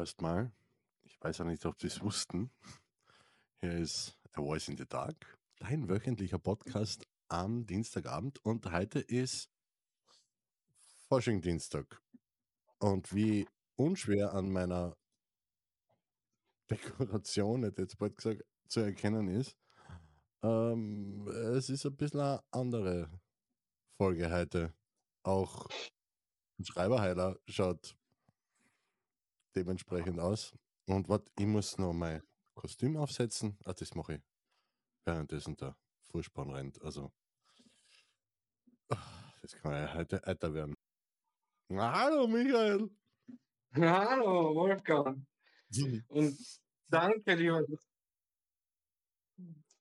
erstmal. Ich weiß auch nicht, ob Sie es wussten. Hier ist A Voice in the Dark, dein wöchentlicher Podcast am Dienstagabend und heute ist Fasching-Dienstag. Und wie unschwer an meiner Dekoration, hätte jetzt bald gesagt, zu erkennen ist, ähm, es ist ein bisschen eine andere Folge heute. Auch ein Schreiberheiler schaut dementsprechend aus. Und was, ich muss noch mein Kostüm aufsetzen. Ah, das mache ich währenddessen der Vorspann rennt. Also, ah, das kann ja heute älter werden. Hallo, Michael. Hallo, Wolfgang. Und danke, lieber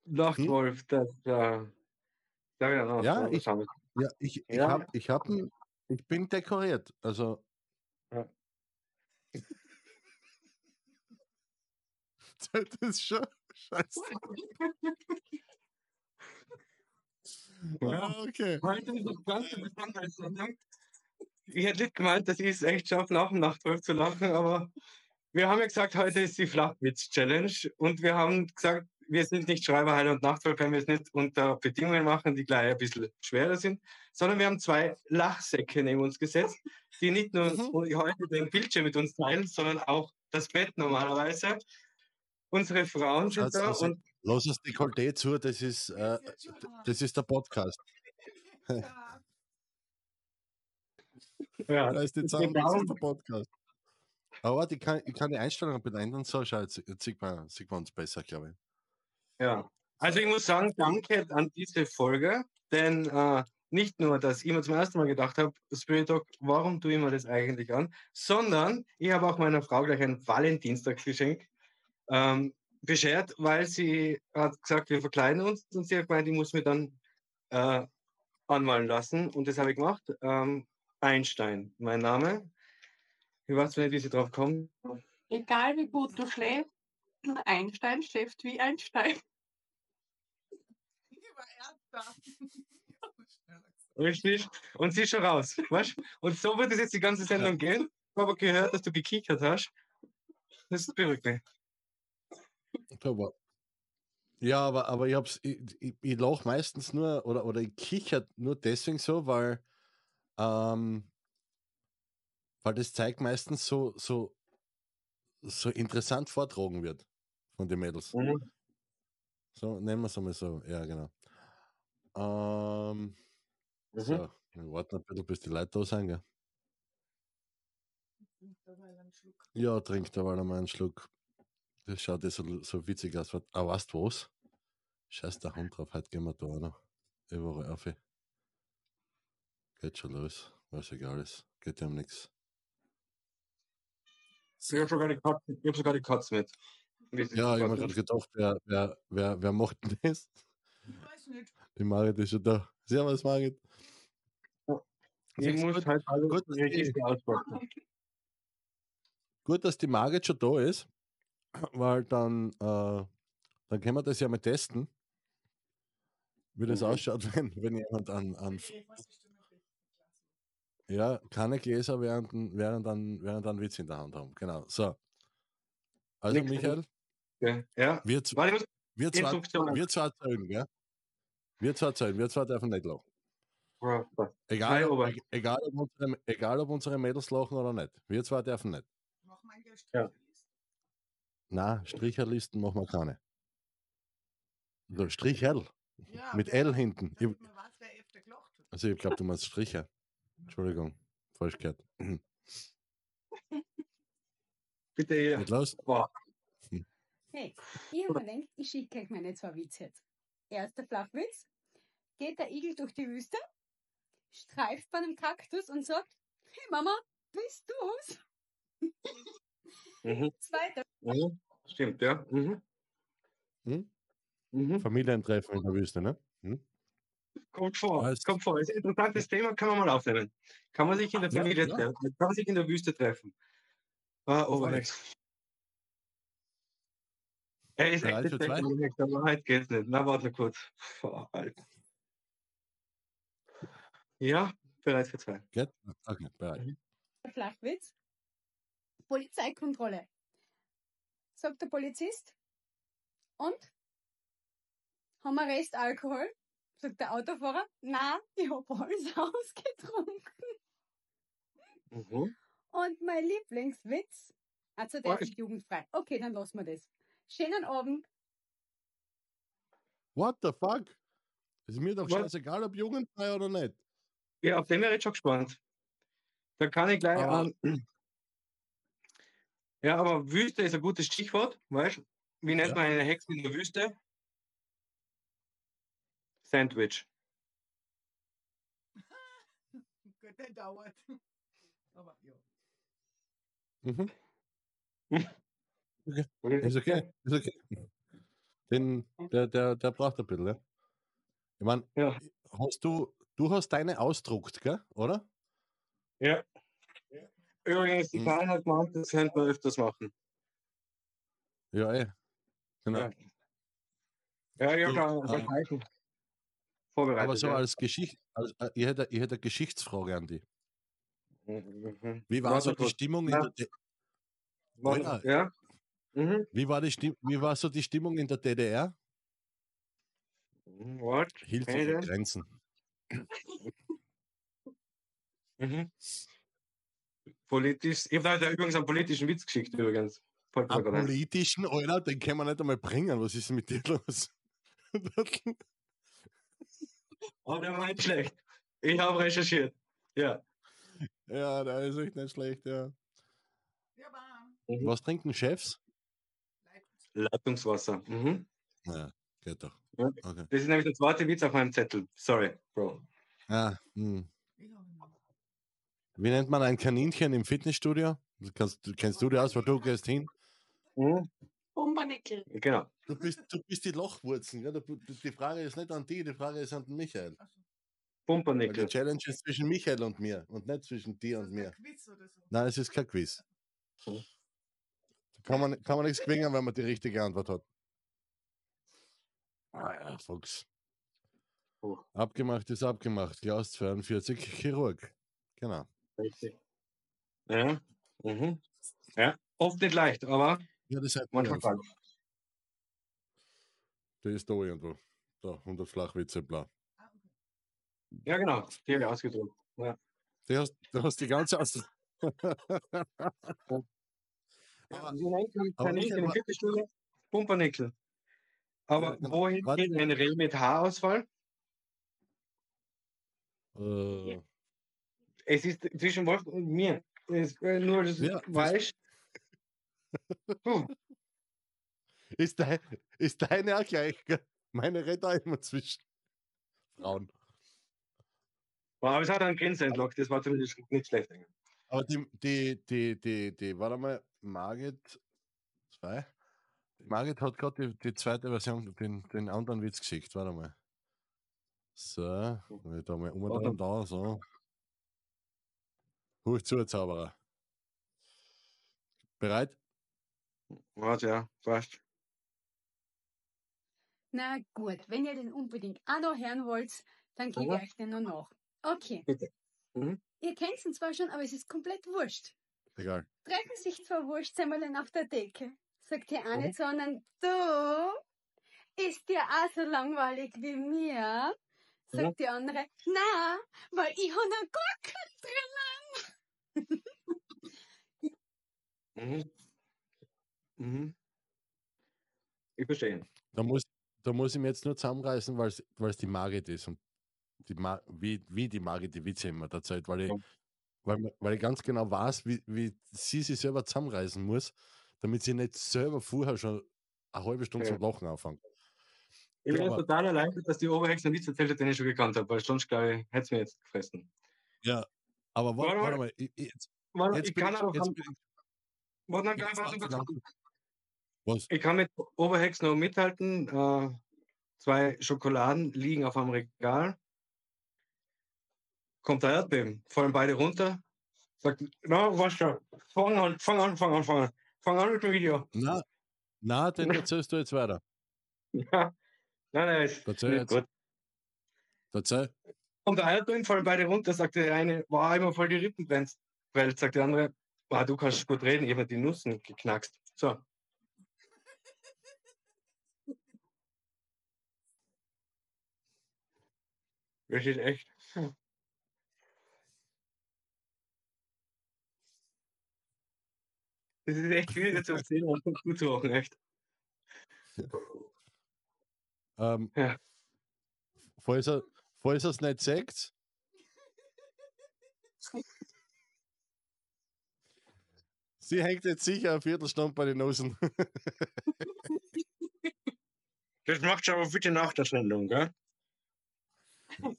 Nachtwolf, dass äh, ja, ja, ich, ja, ich, ich, ja. Hab, ich, hab, ich bin dekoriert. Also. Ja. Das ist schon scheiße. ja, okay. Heute ist das ganze besonders. Ich hätte nicht gemeint, dass ich es echt schaffe, nach dem Nachtwolf zu lachen, aber wir haben ja gesagt, heute ist die Flachwitz-Challenge und wir haben gesagt, wir sind nicht Schreiberheiler und Nachtwolf, wenn wir es nicht unter Bedingungen machen, die gleich ein bisschen schwerer sind, sondern wir haben zwei Lachsäcke neben uns gesetzt, die nicht nur mhm. heute den Bildschirm mit uns teilen, sondern auch das Bett normalerweise. Unsere Frauen sind da also, und. Lass uns Dekolleté zu, das ist, äh, das ist der Podcast. ja, da ist die Zeit, das ist der Podcast. Aber die kann, ich kann die Einstellungen benennen, so schau, jetzt, jetzt sieht, man, sieht man uns besser, glaube ich. Ja, also ich muss sagen, danke an diese Folge, denn äh, nicht nur, dass ich mir zum ersten Mal gedacht habe, Spirit Dog, warum tue ich mir das eigentlich an, sondern ich habe auch meiner Frau gleich ein Valentinstagsgeschenk ähm, beschert, weil sie hat gesagt, wir verkleiden uns und sie hat gemeint, ich muss mir dann äh, anmalen lassen und das habe ich gemacht. Ähm, Einstein, mein Name. Ich weiß nicht, wie sie drauf kommen. Egal wie gut du schläfst, Einstein schläft wie ein Stein. Richtig. Und sie ist schon raus. Weißt? Und so wird es jetzt die ganze Sendung gehen. Ich habe gehört, dass du gekichert hast. Das beruhigt mich. Aber, ja, aber, aber ich, hab's, ich, ich, ich lache meistens nur oder, oder ich kicher nur deswegen so, weil, ähm, weil das zeigt meistens so, so, so interessant vortragen wird von den Mädels. Mhm. So, nehmen wir es einmal so. Ja, genau. Ähm, mhm. So, wir warten ein bisschen, bis die Leute da sind, gell? Ja, trinkt da mal einen Schluck. Das schaut ja so, so witzig aus. Aber ah, weißt du was? Scheiß der Hund drauf, heute gehen wir da noch. Überall auf. Geht schon los. Was egal ist. Geht ja um nichts. Ich habe sogar die Katze, ich hab sogar die Katze mit. Ja, ich habe mir gerade gedacht, wer, wer, wer, wer macht denn das? Ich weiß nicht. Die Marit ist schon da. Servus, Marit. Ich muss halt alles gut. Gut, dass die Marit schon da ist, weil dann, äh, dann können wir das ja mal testen, wie das mhm. ausschaut, wenn, wenn jemand an, an ja, keine Gläser während, während, dann, während dann Witz in der Hand haben. Genau. So. Also, Michael, ja. ja. Wir, wir, wir, zwei, wir zwei zählen, gell? Wir zwei zählen, wir zwei dürfen nicht lachen. Egal, ob, egal, ob unsere, egal, ob unsere Mädels lachen oder nicht. Wir zwei dürfen nicht. Mach mal ja. Nein, Stricherlisten machen wir keine. Stricherl. Ja, Mit L hinten. Ich, also ich glaube, du meinst Stricher. Entschuldigung, falsch gehört. Bitte hier. Geht los? Boah. Hey, ich habe mir gedacht, ich schicke euch meine zwei Witze jetzt. Erster Flachwitz. Geht der Igel durch die Wüste, streift bei einem Kaktus und sagt, hey Mama, bist du's? Mhm. Zweiter. Mhm. Stimmt, ja. Mhm. Hm? Mhm. Familientreffen in der Wüste, ne? Hm? Kommt vor, Was? kommt vor. Ist ein interessantes Thema, kann man mal aufnehmen. Kann man sich in der Familie ja, treffen, kann man sich in der Wüste treffen. Ah, Oberlex. Er ist echt der Wahrheit geht's nicht. Na, warte kurz. Boah, Alter. Ja, bereit für zwei. Geht? Okay, bereit. Mhm. Flachwitz. Polizeikontrolle. Sagt der Polizist. Und? Haben wir Rest Alkohol? Sagt der Autofahrer. Na, ich hab alles ausgetrunken. Mhm. Und mein Lieblingswitz. Also der Oh, ist jugendfrei. Okay, dann lassen wir das. Schönen Abend. What the fuck? Ist mir doch Was? scheißegal, ob jugendfrei oder nicht. Ja, auf den wäre ich schon gespannt. Da kann ich gleich Aber- an. Ja, aber Wüste ist ein gutes Stichwort, weißt du? Wie nennt Ja. man eine Hexe in der Wüste? Sandwich. Gut, der dauert. Aber ja. Mhm. Ist okay. Ist okay. Den, der, der, der braucht ein bisschen, ja. Ich meine, Ja. hast du, du hast deine ausdruckt, gell? Oder? Ja. Übrigens, die Mhm. Karin hat gemeint, das könnte man öfters machen. Ja, eh. Genau. Ja. Ja, äh, ein Zeichen vorbereitet. Aber so ja. als Geschichte, als, äh, ich, hätte, ich hätte eine Geschichtsfrage an dich. Mhm. Wie war Warte so die kurz. Stimmung in Ja. der, D- Warte, Alter. Ja? Mhm. wie war die Stimm wie war so die Stimmung in der DDR? Mhm, Warte. Hielt sich in? Grenzen. Mhm. Politisch. Ich habe da übrigens einen politischen Witz geschickt, übrigens. Fällt mir Am gerade ein. politischen, Alter, den kann man nicht einmal bringen. Was ist mit dir los? Aber der war nicht schlecht. Ich habe recherchiert. Ja. ja, der ist echt nicht schlecht, ja. Mhm. Was trinken Chefs? Leitungswasser. Mhm. Ja, geht doch. Okay. Das ist nämlich der zweite Witz auf meinem Zettel. Sorry, Bro. Ah, hm. Wie nennt man ein Kaninchen im Fitnessstudio? Du kannst, du, kennst du die aus, weil du gehst hin? Mhm. Pumpernickel. Genau. Du bist, du bist die Lochwurzen. Ja? Die Frage ist nicht an die, die Frage ist an den Michael. Weil die Pumpernickel. Challenge ist zwischen Michael und mir und nicht zwischen dir Ist und das mir. ein Quiz oder so? Nein, es ist kein Quiz. Mhm. Da kann man, kann man nichts gewinnen, wenn man die richtige Antwort hat. Ah ja, Fuchs. Oh. Abgemacht ist abgemacht. Klaus 42, Chirurg. Genau. Richtig. Ja. Mhm. Ja. Oft nicht leicht, aber Ja, das hat manchmal man. kann. Der ist da irgendwo. Da, 100 Flachwitze, bla. Ja, genau. Die habe ich ausgedruckt. Du hast, du hast die ganze Aus. Ja, aber? Pumpernickel. Aber Ja, genau. wohin Warte. geht ein Reh mit Haarausfall? äh, Es ist zwischen Wolf und mir. Es äh, nur das Ja, das- Weißt. Ist, dein, ist deine auch gleich, gell? Meine redet auch immer zwischen Frauen. Aber es hat einen Grenze entlockt, das war zumindest nicht schlecht. Aber die, die, die, die, die, warte mal, Margit 2. Die Margit hat gerade die, die zweite Version, den, den anderen Witz geschickt, warte mal. So, wenn ich da mal um Warte. da, so. Hoch zu, Zauberer. Bereit? Warte, ja, fast. Na gut, wenn ihr den unbedingt auch noch hören wollt, dann gebe Ja. ich euch den noch nach. Okay. Bitte. Mhm. Ihr kennt ihn zwar schon, aber es ist komplett wurscht. Egal. Treffen sich zwei Wurstsemmelen auf der Decke. Sagt die eine Mhm. anderen, du, ist dir auch so langweilig wie mir? Sagt Ja. die andere, na, weil ich habe noch Gurken drinnen. Mhm. Mhm. Ich verstehe. Da muss, da muss ich mir jetzt nur zusammenreißen, weil es die Margit ist und die Ma wie, wie die Margit die Witze immer erzählt, weil ich, weil, weil ich ganz genau weiß, wie, wie sie sich selber zusammenreißen muss, damit sie nicht selber vorher schon eine halbe Stunde Ja. zum Lachen anfängt. Ich bin Ja, total erleichtert, dass die Oberhexe einen Witz erzählt hat, den ich schon gekannt habe, weil sonst, glaube ich, hätte es mir jetzt gefressen. Ja, aber wa- Warte warte, mal. ich, jetzt, Warte, jetzt ich kann ich, aber jetzt warte, jetzt warte, warte, warte, was? Ich kann mit Oberhex noch mithalten. Äh, zwei Schokoladen liegen auf einem Regal. Kommt der Erdbeben, fallen beide runter. Sagt, na, was schon? Fang an, fang an, fang an, fang an. Fang an mit dem Video. Na, na, den erzählst du jetzt weiter. Ja. Nein, nein, ist jetzt. gut. Erzähl. Kommt der Erdbeben, fallen beide runter. Sagt der eine, war immer voll die Rippen brennt. Weil, sagt der andere, Ah, du kannst gut reden, ich habe die Nussen geknackst. So. Das ist echt. Das ist echt schwierig zu erzählen und gut zu machen, echt. Ähm, Ja. falls, er, falls er es nicht sagt, sie hängt jetzt sicher eine Viertelstunde bei den Nosen. Das macht schon aber bitte nach der Sendung, gell?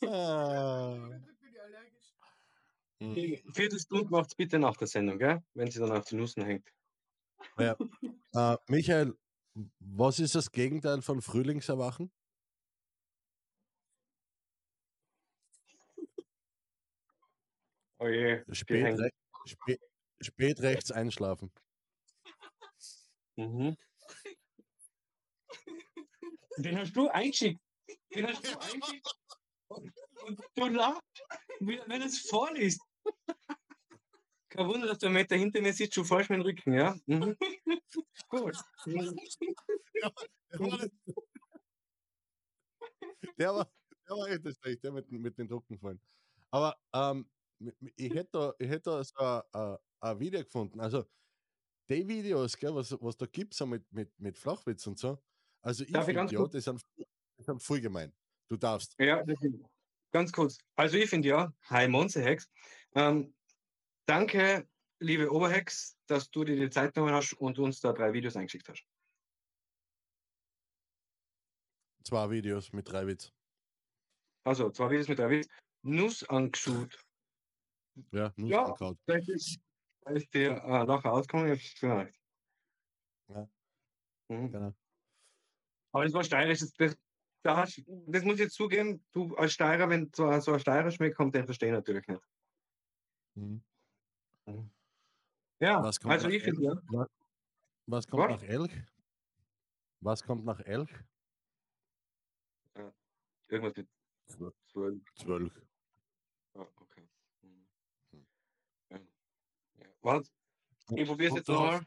ah. Hm. Die Viertelstunde macht's bitte nach der Sendung, gell? Wenn sie dann auf die Nussen hängt. Äh, Michael, was ist das Gegenteil von Frühlingserwachen? Oh je. Spät, re spät, spät rechts einschlafen. Mhm. Den hast du eingeschickt. Den hast du eingeschickt. Und, und du lachst, wenn es vorliest. Kein Wunder, dass du einen Meter hinter mir sitzt, schon falsch mit dem Rücken, ja? Mhm. Gut. Der war, der war echt schlecht, der mit, mit den Drucken fallen. Aber ähm, ich hätte da, ich hätte da so ein, Video gefunden. Also, die Videos, gell, was, was da gibt, so mit, mit, mit Flachwitz und so. Also, ich Darf ich finde, ganz ja, kurz- die sind, die sind voll gemein. Du darfst. Ja, ganz kurz. Also ich finde ja, hi Monsehex. Ähm, danke, liebe Oberhex, dass du dir die Zeit genommen hast und uns da drei Videos eingeschickt hast. Zwei Videos mit drei Witz. Also zwei Videos mit drei Videos. Nuss angeschaut. Ja, nur Ja. angehauen. Das ist, dir äh, nachher ausgekommen. Hab's gemerkt. Ja. Mhm. Genau. Aber das war steirisch. Das, das, da das muss ich jetzt zugeben, du als Steirer, wenn so, so ein Steirer schmeckt, kommt, den verstehe ich natürlich nicht. Mhm. Ja, Was kommt also nach ich finde ja. Was, was kommt Was? nach Elch? Was kommt nach Elch? Irgendwas mit Zwölf. zwölf. Zwölf. Ah, okay. Mhm. Ja. Ja. Was? Ich probiere es jetzt nochmal.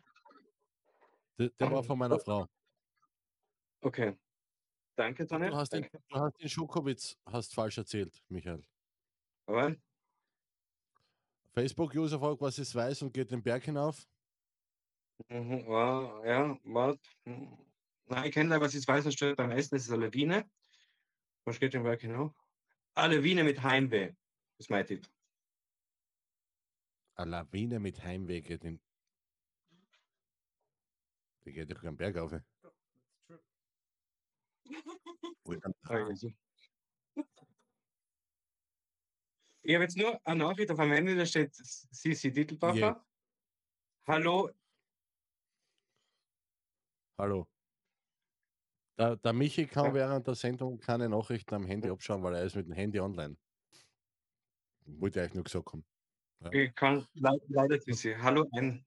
Der, der war von meiner Frau. Okay. Danke, Sonne. Du hast, den, du hast den Schokowitz hast falsch erzählt, Michael. Aber, Facebook-User fragt, was ist weiß und geht den Berg hinauf. mhm, war, ja, was? Nein, ich kenne leider, was ist weiß und steht beim Essen, das ist eine Lawine. Was geht den Berg hinauf? Eine Lawine mit Heimweh. Das ist mein Tipp. Eine Lawine mit Heimweh geht den. Die geht doch keinen Berg auf. Ich habe jetzt nur eine Nachricht auf meinem Handy, da steht Sisi Dittelbacher. Ja. Hallo, Hallo. Der, der Michi kann Ja. während der Sendung keine Nachrichten am Handy abschauen, weil er ist mit dem Handy online. Wollte ich euch nur gesagt haben. Ich kann le leider Sisi. Hallo, ein.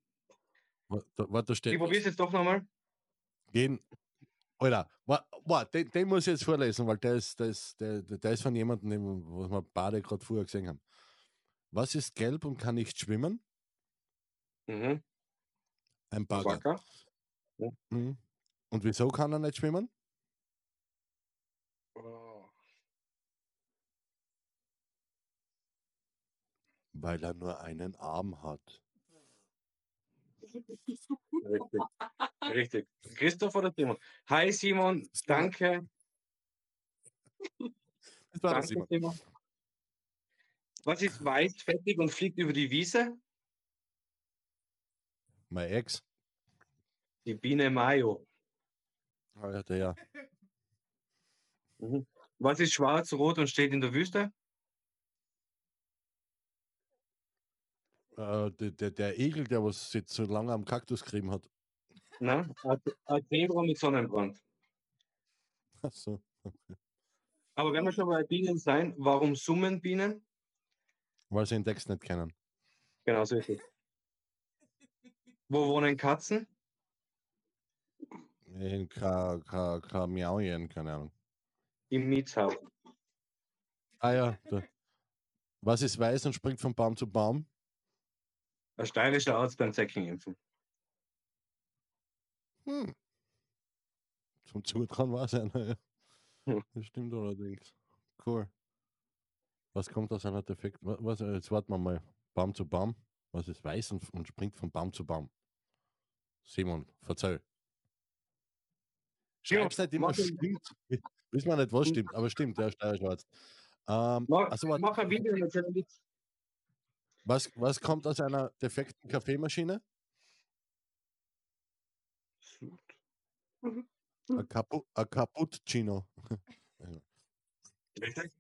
Warte, da Ich steht. probiere es jetzt doch nochmal. Gehen. Alter, wa, wa, den, den muss ich jetzt vorlesen, weil der ist, der ist, der, der ist von jemandem, was wir beide gerade vorher gesehen haben. Was ist gelb und kann nicht schwimmen? Mhm. Ein Bagger. Mhm. Und wieso kann er nicht schwimmen? Weil er nur einen Arm hat. Richtig. Richtig. Christoph oder Simon? Hi Simon, danke. Das war Danke, Simon. Simon. Was ist weiß, fettig und fliegt über die Wiese? Mein Ex. Die Biene Mayo. Ah, ja, der ja. Was ist schwarz, rot und steht in der Wüste? Äh, der, der, der Igel, der was jetzt so lange am Kaktus gerieben hat. Na, ein ein Zebra mit Sonnenbrand. Ach so. Aber wenn wir schon bei Bienen sein, warum summen Bienen? Weil sie den Text nicht kennen. Genau so ist es. Wo wohnen Katzen? In Ka, Ka, Ka Miauien, keine Ahnung. Im Mietshaus. Ah ja. Da. Was ist weiß und springt von Baum zu Baum? Ein steirischer Arzt beim Zeckenimpfen. Hm. Zum Zutrauen war es einer, ja. Hm. Das stimmt allerdings. Cool. Was kommt aus einer Defekt? wa- Was, äh, jetzt warten wir mal. Baum zu Baum. Was ist weiß und, und springt von Baum zu Baum? Simon, verzeih. Schreib's nicht immer stimmt. Wissen wir nicht, was stimmt, aber stimmt, steirischer Arzt. Ähm, Mach, also, mach ein Video Witz. Was, was kommt aus einer defekten Kaffeemaschine? Ein, Capu ein Cappuccino. Richtig?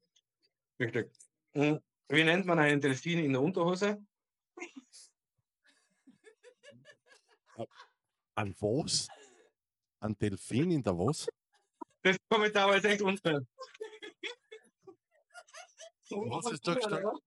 Richtig. Hm, Wie nennt man einen Delfin in der Unterhose? An was? Ein Delfin in der was? Das Kommentar war jetzt echt unfair. Was ist da gestanden?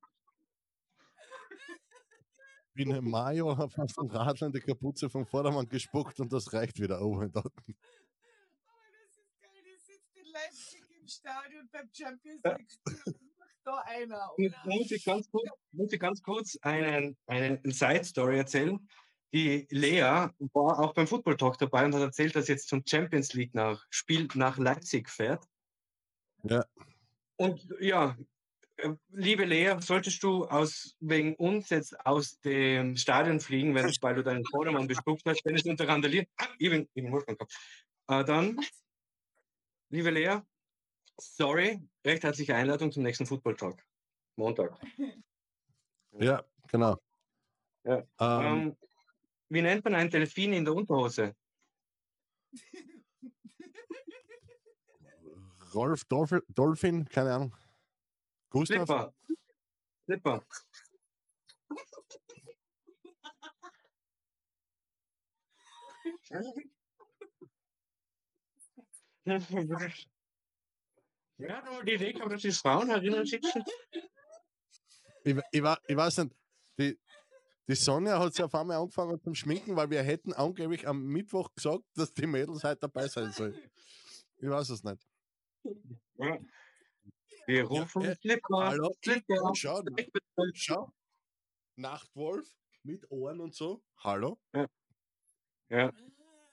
Wie eine Mayo auf einen Radler in die Kapuze vom Vordermann gespuckt und das reicht wieder oben. Da. Aber das ist geil, ihr sitzt in Leipzig im Stadion beim Champions. League da einer, Mu- oder? Muss ich ganz kurz, muss ich ganz kurz einen, einen Side-Story erzählen. Die Lea war auch beim Football Talk dabei und hat erzählt, dass sie jetzt zum Champions League nach Spiel nach Leipzig fährt. Ja. Und ja, äh, liebe Lea, solltest du aus wegen uns jetzt aus dem Stadion fliegen, wenn, weil du deinen Vordermann bespuckt hast, wenn es unter randaliert, ah, ich bin, ich bin gehabt. Äh, dann, liebe Lea, sorry, recht herzliche Einladung zum nächsten Football Talk. Montag. Ja, genau. Ja. Ähm, Ähm, wie nennt man einen Delfin in der Unterhose? Rolf Dolphin, keine Ahnung. Gustav? Slipper. Slipper. Ja, nur die Idee gehabt, dass die Frauen herinnen sitzen. Ich, ich, ich weiß nicht, die, die Sonja hat sich auf einmal angefangen zum Schminken, weil wir hätten angeblich am Mittwoch gesagt, dass die Mädels heute dabei sein sollen. Ich weiß es nicht. Ja. Wir rufen äh, Slipper. hallo? Slipper. Schau, schau. Nachtwolf mit Ohren und so. Hallo? Ja.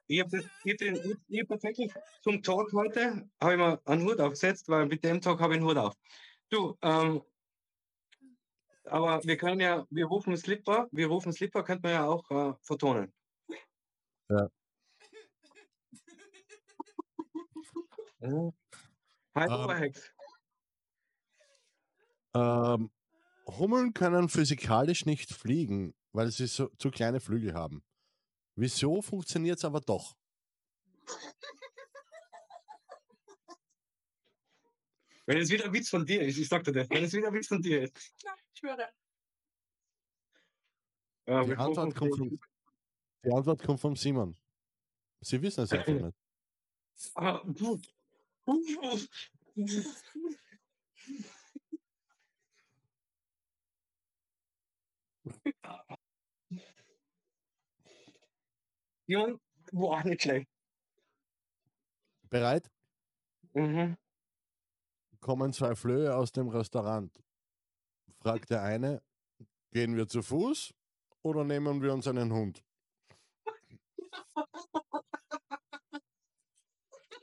Ich habe hab tatsächlich zum Talk heute habe ich mir einen Hut aufgesetzt, weil mit dem Talk habe ich einen Hut auf. Du, ähm, aber wir können ja, wir rufen Slipper, wir rufen Slipper, könnte man ja auch äh, vertonen. Ja. Ja. Hi, Ähm, Oberhex. Ähm, Hummeln können physikalisch nicht fliegen, weil sie so, zu kleine Flügel haben. Wieso funktioniert es aber doch? Wenn es wieder ein Witz von dir ist, ich sag dir das, wenn es wieder ein Witz von dir ist. Ich schwöre. Die Antwort, kommt vom, die Antwort kommt vom Simon. Sie wissen es einfach nicht. Jung, boah, nicht schlecht. Bereit? Mhm. Kommen zwei Flöhe aus dem Restaurant. Fragt der eine, gehen wir zu Fuß oder nehmen wir uns einen Hund?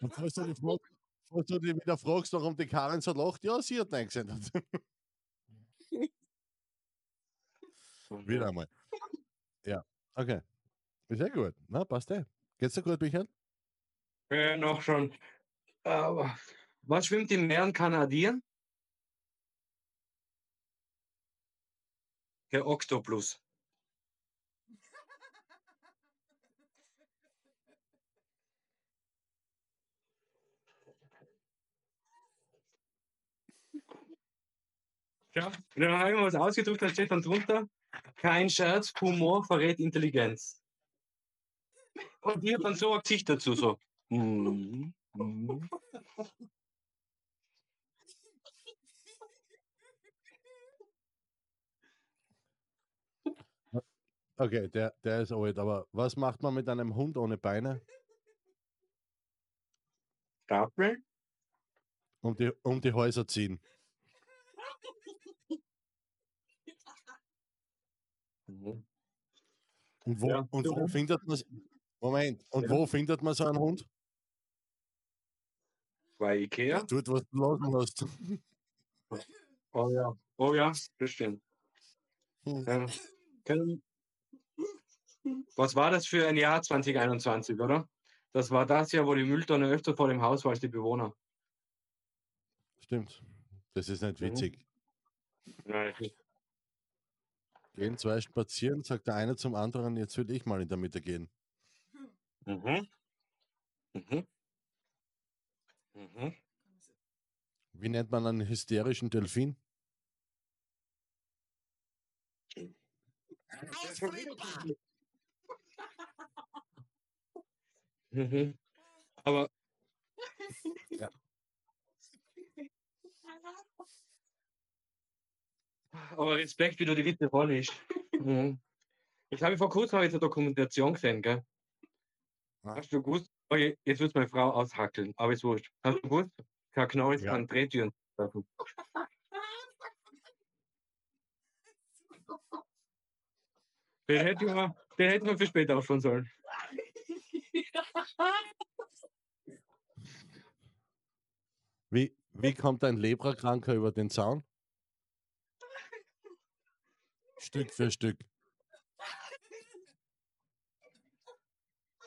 Und falls du, die Frage, falls du dich wieder fragst, warum die Karin so lacht, ja, sie hat nein gesendet. wieder einmal. Ja, okay. Ja gut. Na, passt eh. Geht's dir gut, Michael? Ja, noch schon. Aber was schwimmt im Meer und Kanadieren? Der Oktopus. Ja, dann habe ich mir was ausgedruckt, da steht dann drunter, kein Scherz, Humor verrät Intelligenz. Und ich habe dann so ein Gesicht dazu, so. Mhm. Mhm. Okay, der, der ist alt, aber was macht man mit einem Hund ohne Beine? Stapel? Um die, um die Häuser ziehen. Mhm. Und wo, Ja, und wo findet man Moment, und Ja. wo findet man so einen Hund? Bei Ikea? Tut, was du lassen hast. Oh ja. Oh ja, das stimmt. Hm. Was war das für ein Jahr 2021, oder? Das war das Jahr, wo die Mülltonne öfter vor dem Haus war als die Bewohner. Stimmt. Das ist nicht Mhm. witzig. Nein. Gehen zwei spazieren, sagt der eine zum anderen, jetzt will ich mal in der Mitte gehen. Mhm. Mhm. Mhm. Wie nennt man einen hysterischen Delfin? Mhm. Aber. Ja. Aber Respekt, wie du die Witze vorliest. Mhm. Ich habe vor kurzem habe ich eine Dokumentation gesehen, gell? Hast du gewusst? Oh, je- jetzt wird meine Frau aushackeln, aber ist wurscht. Hast du gewusst? Kein Knorris Ja. kann Drehtüren treffen. Den hätten wir, den hätten wir für später aufschauen sollen. Wie, wie kommt ein Leprakranker über den Zaun? Stück für Stück.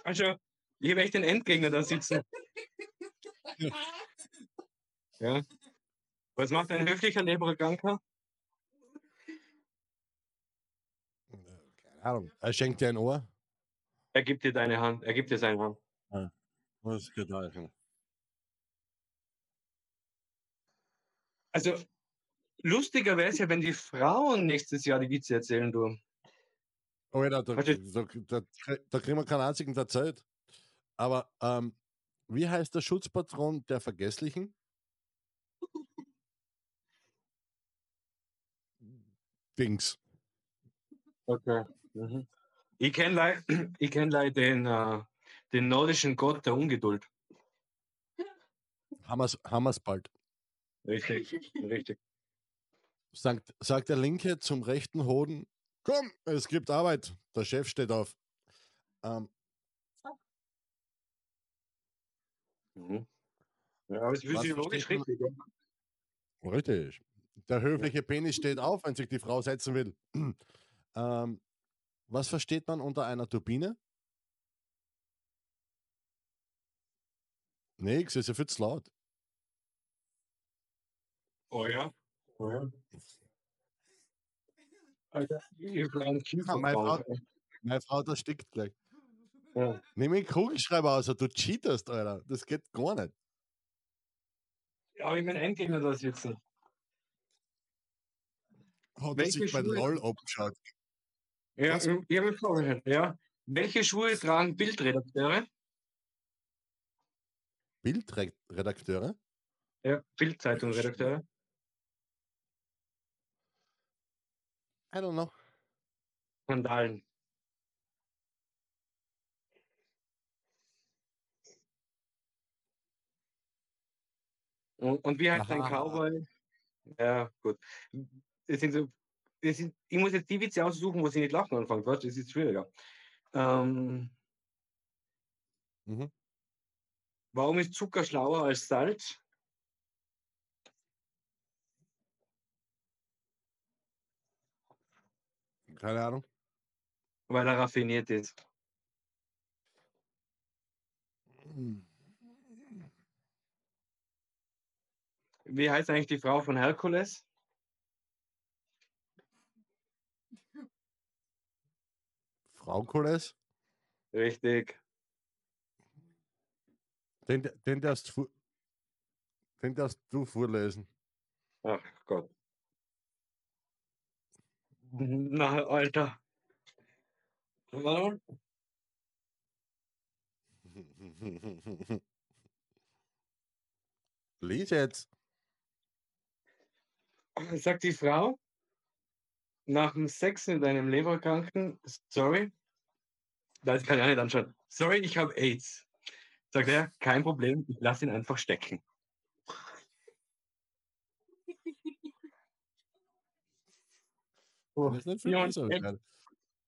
Also, ich habe echt den Endgegner da sitzen. Ja. Was macht ein höflicher Leberkranker? Keine Ahnung. Er schenkt dir ein Ohr. Er gibt dir deine Hand. Er gibt dir seine Hand. Was geht euch? Also, lustiger wäre es ja, wenn die Frauen nächstes Jahr die Witze erzählen, du. Alter, da, Warte. da, da, da kriegen wir keinen einzigen erzählt. Aber ähm, wie heißt der Schutzpatron der Vergesslichen? Dings. Okay. Mhm. Ich kenne leider ich kenn leid den, äh, den nordischen Gott der Ungeduld. Haben wir's bald. Richtig, richtig. Sagt, sagt der Linke zum rechten Hoden, komm, es gibt Arbeit. Der Chef steht auf. Ähm, Mhm. Ja, aber es ist physiologisch richtig. ja. richtig. Der höfliche Penis steht auf, wenn sich die Frau setzen will. ähm, was versteht man unter einer Turbine? Nix, ist ja viel zu laut. Oh ja. Oh ja. Alter, ich bin ein Kind Ja, meine Frau- Meine Frau, das stickt gleich. Ja. Nimm den Kugelschreiber aus, du cheatest, Alter. Das geht gar nicht. Ja, aber ich mein Endgegner da sitzen. Hat er Welche sich bei Schuhe- LOL abgeschaut. Ja, Was? ich habe vorgestellt. Ja. Welche Schuhe tragen Bildredakteure? Bildredakteure? Ja, Bildzeitung-Redakteure. I don't know. Sandalen. Und, und wie heißt ein Aha. Cowboy? Ja, gut. Das sind so, das sind, ich muss jetzt die Witze aussuchen, wo sie nicht lachen anfangen. Weißt? du, Das ist schwieriger. Ähm, Mhm. warum ist Zucker schlauer als Salz? Keine Ahnung. Weil er raffiniert ist. Wie heißt eigentlich die Frau von Herkules? Frau Koles? Richtig. Den, den, darfst, du- den darfst du vorlesen. Ach Gott. Na, Alter. Warte mal. Lies jetzt. Sagt die Frau nach dem Sex mit einem Leberkranken, sorry, das kann ich auch nicht anschauen. Sorry, ich habe AIDS. Sagt er, kein Problem, ich lasse ihn einfach stecken. Oh, Das ist äh, Alter.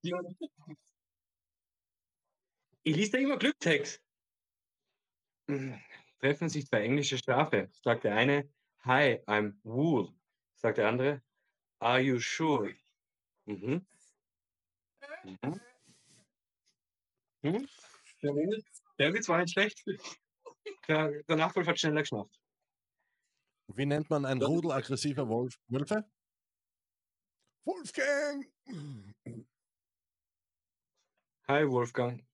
jemand- Ich lese da immer Glücktext. Treffen sich zwei englische Schafe. Sagt der eine, Hi, I'm wool. Sagt der andere, Are you sure? Mhm. Mhm. Mhm. Der Witz- Der Witz war nicht schlecht. Der, der Nachfolger hat schneller geschnappt. Wie nennt man ein Rudel aggressiver Wolf Wölfe? Wolfgang! Hi, Wolfgang.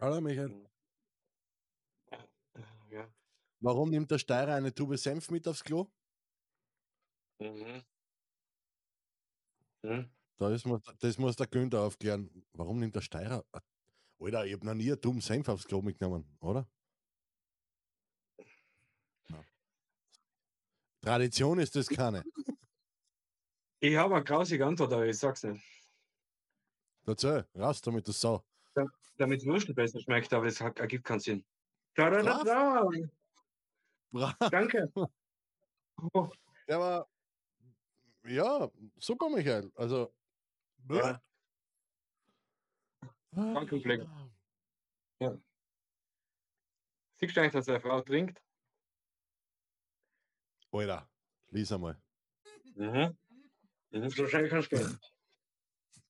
Hallo Michael. Ja. Warum nimmt der Steirer eine Tube Senf mit aufs Klo? Mhm. Mhm. Da ist, muss- das muss der Günther aufklären. Warum nimmt der Steirer? Alter, ich habe noch nie einen Tube Senf aufs Klo mitgenommen, oder? Ja. Tradition ist das keine. Ich habe eine grausige Antwort, aber ich sag's nicht. Dazu, raus damit, du Sau. Damit Würstel besser schmeckt, aber das hat, ergibt keinen Sinn. Da, da, da, da. Bra Danke. Oh, Der war, ja, super, Michael. Also, Ja. Danke, Fleck. siehst du eigentlich, dass eine Frau trinkt? Alter, lies einmal. Mhm. Mhm. So schnell kannst du gehen.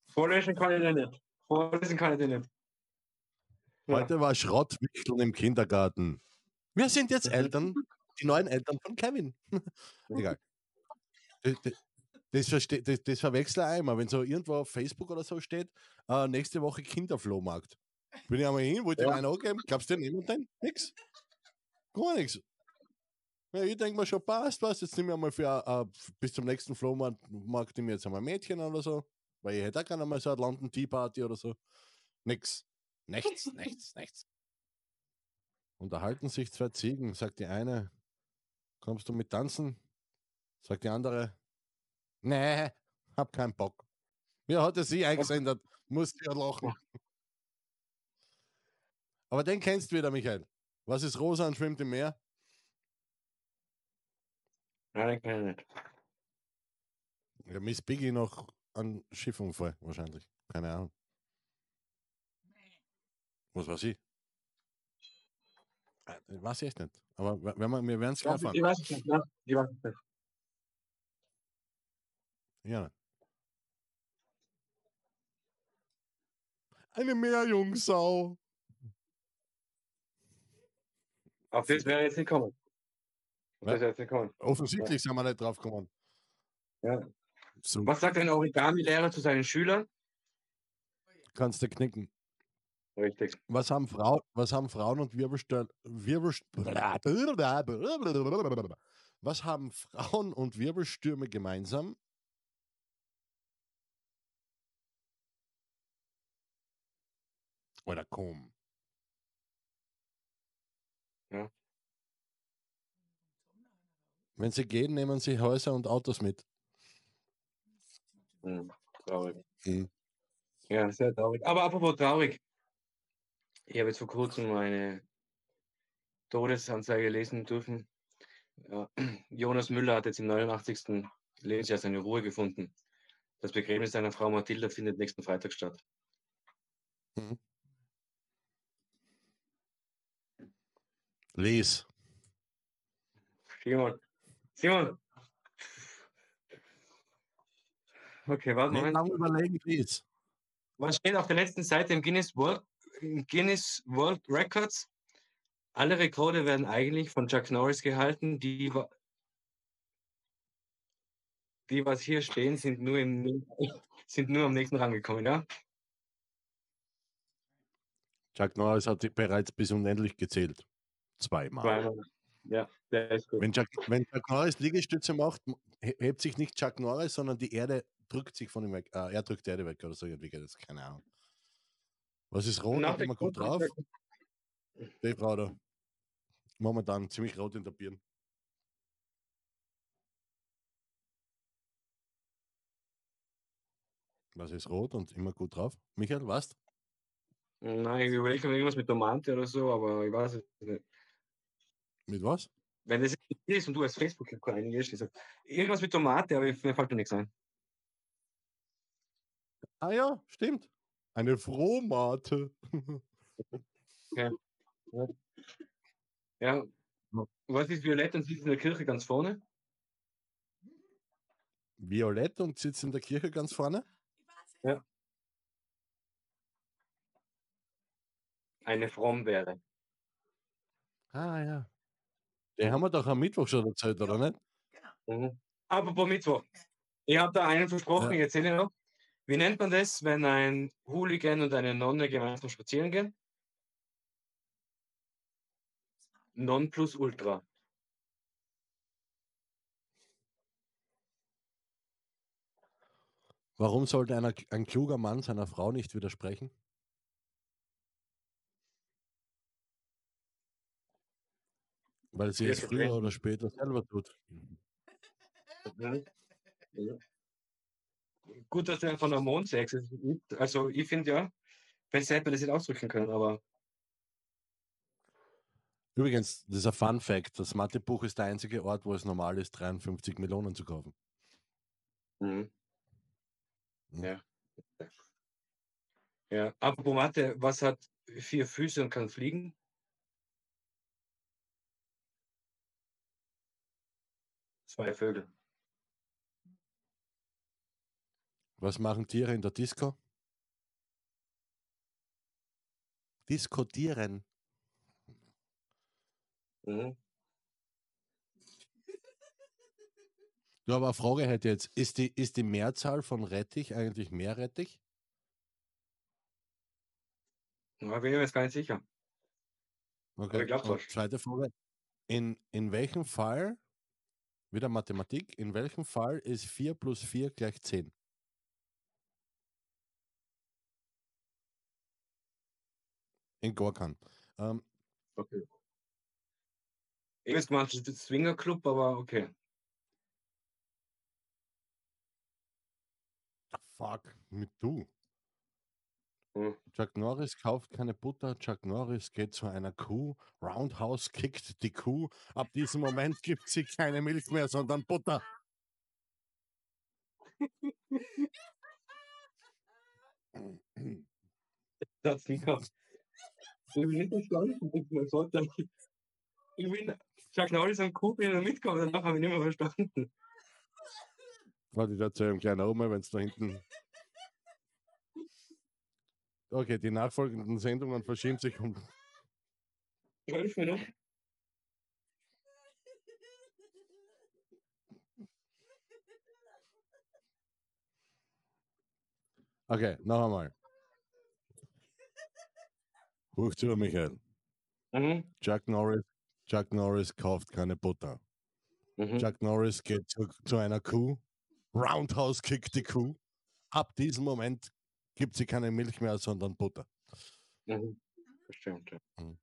Vorlesen kann ich dir nicht. Vorlesen kann ich dir nicht. Ja. Heute war Schrottwichteln im Kindergarten. Wir sind jetzt. Eltern, die neuen Eltern von Kevin. Egal. Das, verste- das, das verwechsel ich einmal, wenn so irgendwo auf Facebook oder so steht, äh, nächste Woche Kinderflohmarkt. Bin ich einmal hin, wollte ich Ja. einen angeben, glaubst du niemand denn? Nix. Gar nichts. Ja, ich denke mir schon, passt was, jetzt nehme ich einmal für, äh, bis zum nächsten Flohmarkt, mag ich mir jetzt einmal ein Mädchen oder so, weil ich hätte auch gerne mal so eine London Tea Party oder so. Nix. Nichts, nichts, nichts. Unterhalten sich zwei Ziegen, sagt die eine, kommst du mit tanzen? Sagt die andere, nee, hab keinen Bock. Ja, hat er sie eingesendet, musste ja lachen. Aber den kennst du wieder, Michael. Was ist rosa und schwimmt im Meer? Nein, den kann ich nicht. Ja, Miss Biggie noch an Schiffunfall wahrscheinlich. Keine Ahnung. Was weiß ich? Äh, Weiß ich echt nicht. Aber wenn wir, wir werden es erfahren. ich weiß es nicht. Ja, ich weiß es nicht. Ja. Eine Meerjungsau. Auf das wäre jetzt nicht kommen. Was? das wäre jetzt nicht kommen. Offensichtlich sind wir nicht drauf gekommen. Ja. So Was sagt ein Origami-Lehrer zu seinen Schülern? kannst du knicken. Richtig. Was haben, Frau, was haben Frauen und Wirbelstürme. Wirbelst was haben Frauen und Wirbelstürme gemeinsam? Oder komm. Ja. Wenn sie gehen, nehmen sie Häuser und Autos mit. Hm, traurig. Mhm. Ja, sehr traurig. Aber apropos traurig. Ich habe jetzt vor kurzem eine Todesanzeige lesen dürfen. Ja, Jonas Müller hat jetzt im 89. Lebensjahr seine Ruhe gefunden. Das Begräbnis seiner Frau Mathilda findet nächsten Freitag statt. Les. Simon. Simon. Okay, warte mal. lange überlegen, les. Was steht auf der letzten Seite im Guinness World, im Guinness World Records? Alle Rekorde werden eigentlich von Chuck Norris gehalten. Die, die was hier stehen, sind nur, im, sind nur am nächsten rangekommen, ja? Chuck Norris hat die bereits bis unendlich gezählt. Zweimal. Zweimal. Ja, der ist gut. Wenn Chuck, wenn Chuck Norris Liegestütze macht, hebt sich nicht Chuck Norris, sondern die Erde drückt sich von ihm weg. Äh, er drückt die Erde weg oder so irgendwie geht das. Keine Ahnung. Was ist rot? Nach immer gut drauf. Kurz- Die Frau da. Momentan ziemlich rot in der Birne. Was ist rot und immer gut drauf? Michael, was? Nein, ich überlege irgendwas mit Tomate oder so, aber ich weiß es nicht. Mit was? Wenn das ist und du als facebook eingehst, ich sag, irgendwas mit Tomate, aber mir fällt mir nichts ein. Ah ja, stimmt. Eine Frohmate. Ja. Was ist violett und sitzt in der Kirche ganz vorne? Violett und sitzt in der Kirche ganz vorne. Eine Frommbeere. Ah ja. Den haben wir doch am Mittwoch schon erzählt, oder nicht? Mhm. Apropos Mittwoch. Ich habe da einen versprochen, Ja. ich erzähle noch. Wie nennt man das, wenn ein Hooligan und eine Nonne gemeinsam spazieren gehen? Non plus ultra. Warum sollte einer, ein kluger Mann seiner Frau nicht widersprechen? Weil sie es früher oder später selber tut. Ja. Gut, dass du von der Mondsex übt. Also ich finde ja, besser hätte man das nicht ausdrücken können, aber Übrigens, das ist ein Fun Fact. Das Mathebuch ist der einzige Ort, wo es normal ist, 53 Millionen zu kaufen. mhm. Mhm. ja. Ja, apropos Mathe, was hat vier Füße und kann fliegen? Zwei Vögel. Was machen Tiere in der Disco? Diskutieren. Mhm. Du, aber eine Frage hätte ich jetzt. Ist die, ist die Mehrzahl von Rettich eigentlich Meerrettich? Da bin ich mir jetzt gar nicht sicher. Okay. ich glaub und fast. zweite Frage. In, in welchem Fall, wieder Mathematik, in welchem Fall ist 4 plus 4 gleich 10? In Gorkan. Ähm, Okay. Ich weiß gemacht, das ist Swinger Club, aber okay. fuck, mit du. Hm. Chuck Norris kauft keine Butter, Chuck Norris geht zu einer Kuh, Roundhouse kickt die Kuh, ab diesem Moment gibt sie keine Milch mehr, sondern Butter. Das nicht gehabt. Ich bin nicht bin sollte- Ich bin Chuck Norris am Kuh bin mitgekommen, danach habe ich nicht mehr verstanden. Warte, ich erzähle ihm gleich nochmal, wenn es da hinten. Okay, die nachfolgenden Sendungen verschieben sich um. Zwölf Minuten. Okay, noch einmal. Hoch zu, Michael. Mhm. Chuck Norris, Chuck Norris kauft keine Butter. Mhm. Chuck Norris geht zu, zu einer Kuh, Roundhouse kickt die Kuh. Ab diesem Moment gibt sie keine Milch mehr, sondern Butter. Mhm. Bestimmt. Ja. Mhm.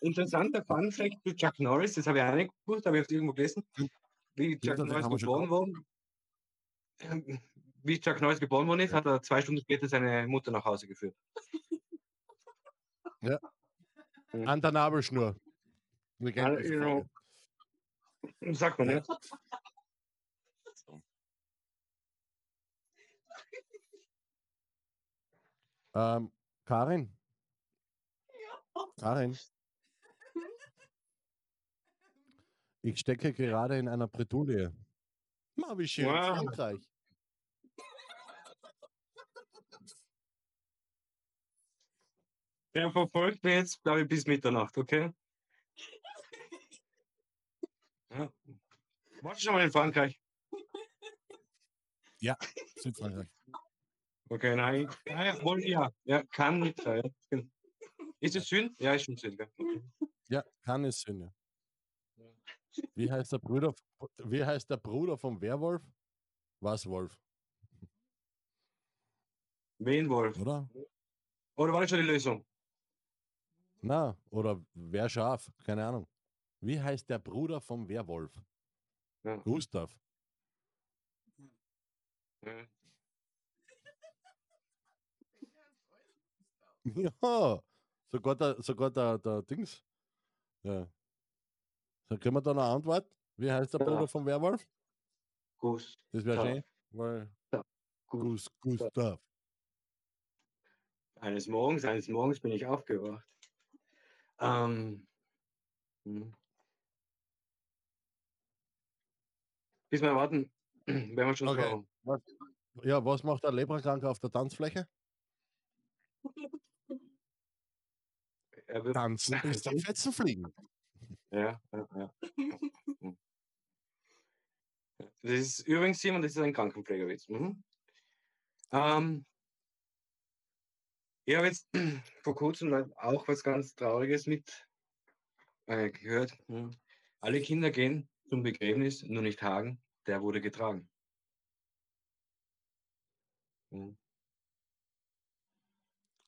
Interessanter Fun Fact zu Chuck Norris, das habe ich auch nicht gewusst, habe ich auf irgendwo gelesen. Wie Chuck das Norris geboren worden ähm, wie Chuck Norris geboren worden ist, Ja. hat er zwei Stunden später seine Mutter nach Hause geführt. An der Nabelschnur. Kennen Ah. Sagt man, ja? Ähm, Karin? Karin? Ich stecke gerade in einer Bredouille. Ma, wie schön, Wow. Frankreich. Der verfolgt mich jetzt, glaube ich, bis Mitternacht, okay? Ja. Warst du schon mal in Frankreich? Südfrankreich. Okay, nein. Ja, ja, wohl, ja. Ja, kann nicht sein. Ja. Ist es Süden? Ja, ist schon gell? Okay. Ja, kann es sein, ja. Wie heißt der Bruder, wie heißt der Bruder vom Werwolf? Was Wolf, Wen Wolf? oder? Oder war das schon die Lösung? Na, oder wer Schaf? Keine Ahnung. Wie heißt der Bruder vom Werwolf? Ja. Gustav. Ja. Ja, sogar der, sogar der, der Dings. Ja. So, kriegen wir da eine Antwort? Wie heißt der Ja. Bruder vom Werwolf? Gus. Das wäre schön, weil Ja. Gus. Gus, Gustav. Eines Morgens, eines Morgens bin ich aufgewacht. Ähm, hm. Bis wir warten, wenn wir schon Okay. Was, ja, was macht der Leprakranke auf der Tanzfläche? Er wird, Tanzen bis die Fetzen fliegen. ja, ja, ja. Hm. Das ist übrigens Simon, das ist ein Krankenpflegerwitz. Mhm. Ähm, ich habe jetzt vor kurzem auch was ganz Trauriges mit äh, gehört. Mhm. Alle Kinder gehen zum Begräbnis, nur nicht Hagen, der wurde getragen. Mhm.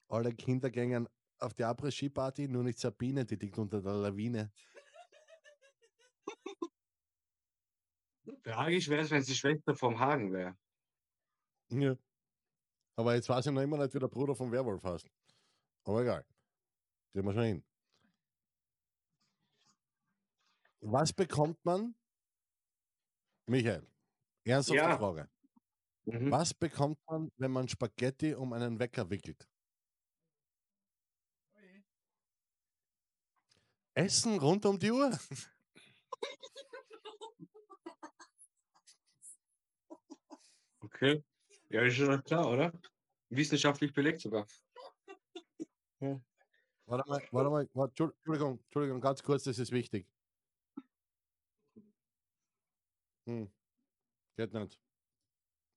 Alle Kinder gingen auf die Après-Ski-Party, nur nicht Sabine, die liegt unter der Lawine. Tragisch wäre es, wenn es die Schwester vom Hagen wäre. Ja. Aber jetzt weiß ich noch immer nicht, wie der Bruder vom Werwolf heißt. Aber egal. Kriegen wir schon hin. Was bekommt man? Michael, ernsthafte Ja. Frage. Mhm. Was bekommt man, wenn man Spaghetti um einen Wecker wickelt? Essen rund um die Uhr? Okay. Ja, ist schon klar, oder? Wissenschaftlich belegt sogar. Warte mal, warte mal, warte, Entschuldigung, Entschuldigung, ganz kurz, das ist wichtig. Hm. Geht nicht.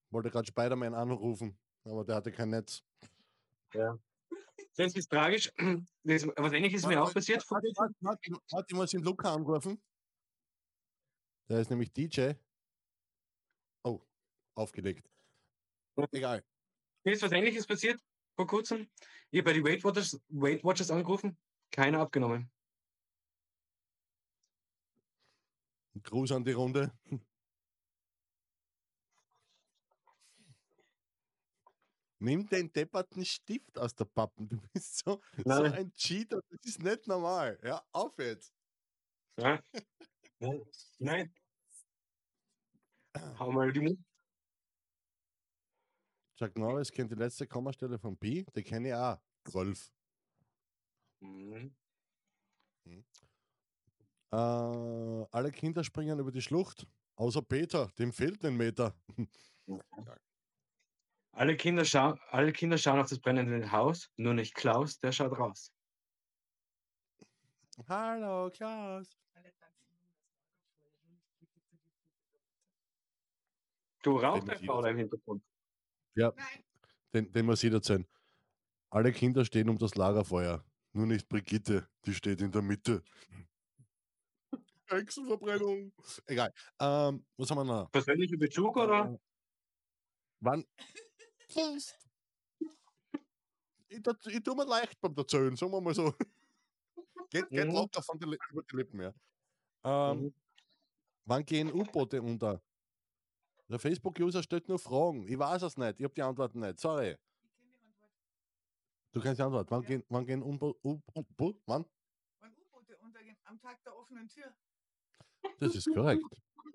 Wollte gerade Spider-Man anrufen, aber der hatte kein Netz. Das ist tragisch. Das, was ähnliches ist mir auch passiert. Warte, ich muss den Luca anrufen. Der ist nämlich DJ. Oh, aufgelegt. Egal. Mir ist was ähnliches passiert vor kurzem. Ich habe bei den Weight Watchers, Weight Watchers angerufen. Keiner abgenommen. Gruß an die Runde. Nimm den depperten Stift aus der Pappen. Du bist so, so ein Cheater. Das ist nicht normal. Ja, auf jetzt. Ja? Nein. Nein. Hau mal die Mund. Chuck Norris kennt die letzte Kommastelle von Pi. Die kenne ich auch. Rolf. Mhm. Äh, alle Kinder springen über die Schlucht. Außer Peter, dem fehlt ein Meter. Alle Kinder, schau alle Kinder schauen auf das brennende Haus, nur nicht Klaus, der schaut raus. Hallo, Klaus. Du rauchst das- da im Hintergrund. Ja. Nein, den, den muss ich erzählen. Alle Kinder stehen um das Lagerfeuer. Nur nicht Brigitte, die steht in der Mitte. Hexenverbrennung. Egal. Ähm, was haben wir noch? Persönlicher Bezug oder? Äh, Wann? Ich, ich tue mir leicht beim Erzählen, sagen wir mal so. geht geht Mhm. locker von den, Li- über die Lippen, ja. Ähm, Mhm. Wann gehen U-Boote unter? Der Facebook-User stellt nur Fragen. Ich weiß es nicht. Ich habe die Antworten nicht. Sorry. ich kenne die Antwort. Du kennst die Antwort. Wann Ja. gehen, wann gehen U-Bo- U- U- wann? Wann U-Boote untergehen am Tag der offenen Tür. Das ist korrekt.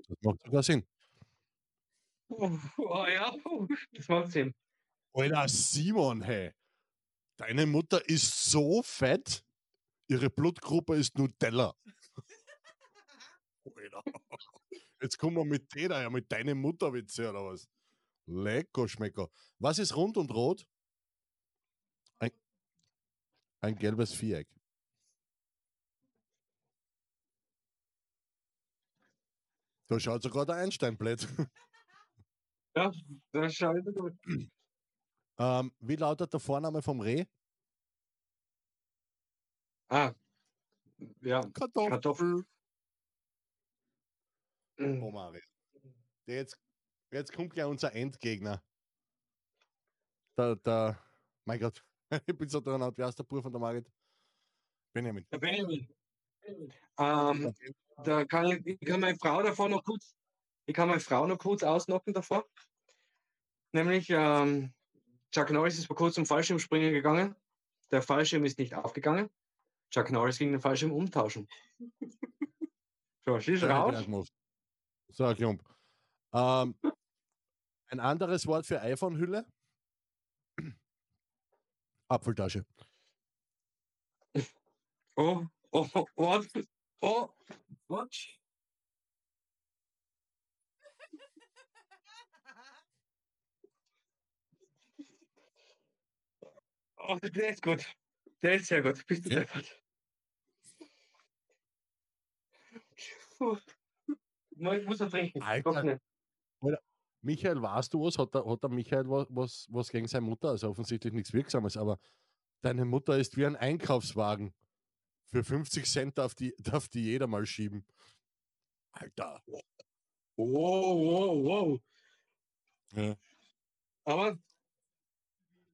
Das macht sogar Sinn. Oh ja, das macht Sinn. Alter, Simon, hey. Deine Mutter ist so fett, ihre Blutgruppe ist Nutella. Alter. Jetzt kommen wir mit dir ja mit deiner Mutterwitze oder was? Lecker Schmecker. Was ist rund und rot? Ein, ein gelbes Viereck. Da schaut sogar der Einstein blöd. Ja, das schaut gut. ähm, wie lautet der Vorname vom Reh? Ah, ja. Kartoffel. Kartoffel. Oh, Mario. Der Jetzt, jetzt kommt gleich unser Endgegner. Der, der, mein Gott, ich bin so dran, wie heißt der Bruder von der Marit? Benjamin. Der Benjamin. Ähm, da kann ich, ich kann meine Frau davor noch kurz, ich kann meine Frau noch kurz ausnocken davor. Nämlich, ähm, Chuck Norris ist vor kurzem Fallschirmspringen gegangen. Der Fallschirm ist nicht aufgegangen. Chuck Norris ging den Fallschirm umtauschen. So, schieß raus. So, ein Klump. Ähm, ein anderes Wort für iPhone-Hülle? Apfeltasche. Oh, oh, oh, what? Oh, Oh, der ist gut. Der ist sehr gut. Bist du Ja. deppert? Ich muss noch trinken. Alter. Nicht. Michael, weißt du was? Hat der, hat der Michael was, was, was gegen seine Mutter? Also offensichtlich nichts Wirksames, aber deine Mutter ist wie ein Einkaufswagen. Für 50 Cent darf die, darf die jeder mal schieben. Alter. Wow, wow, wow. Ja. Aber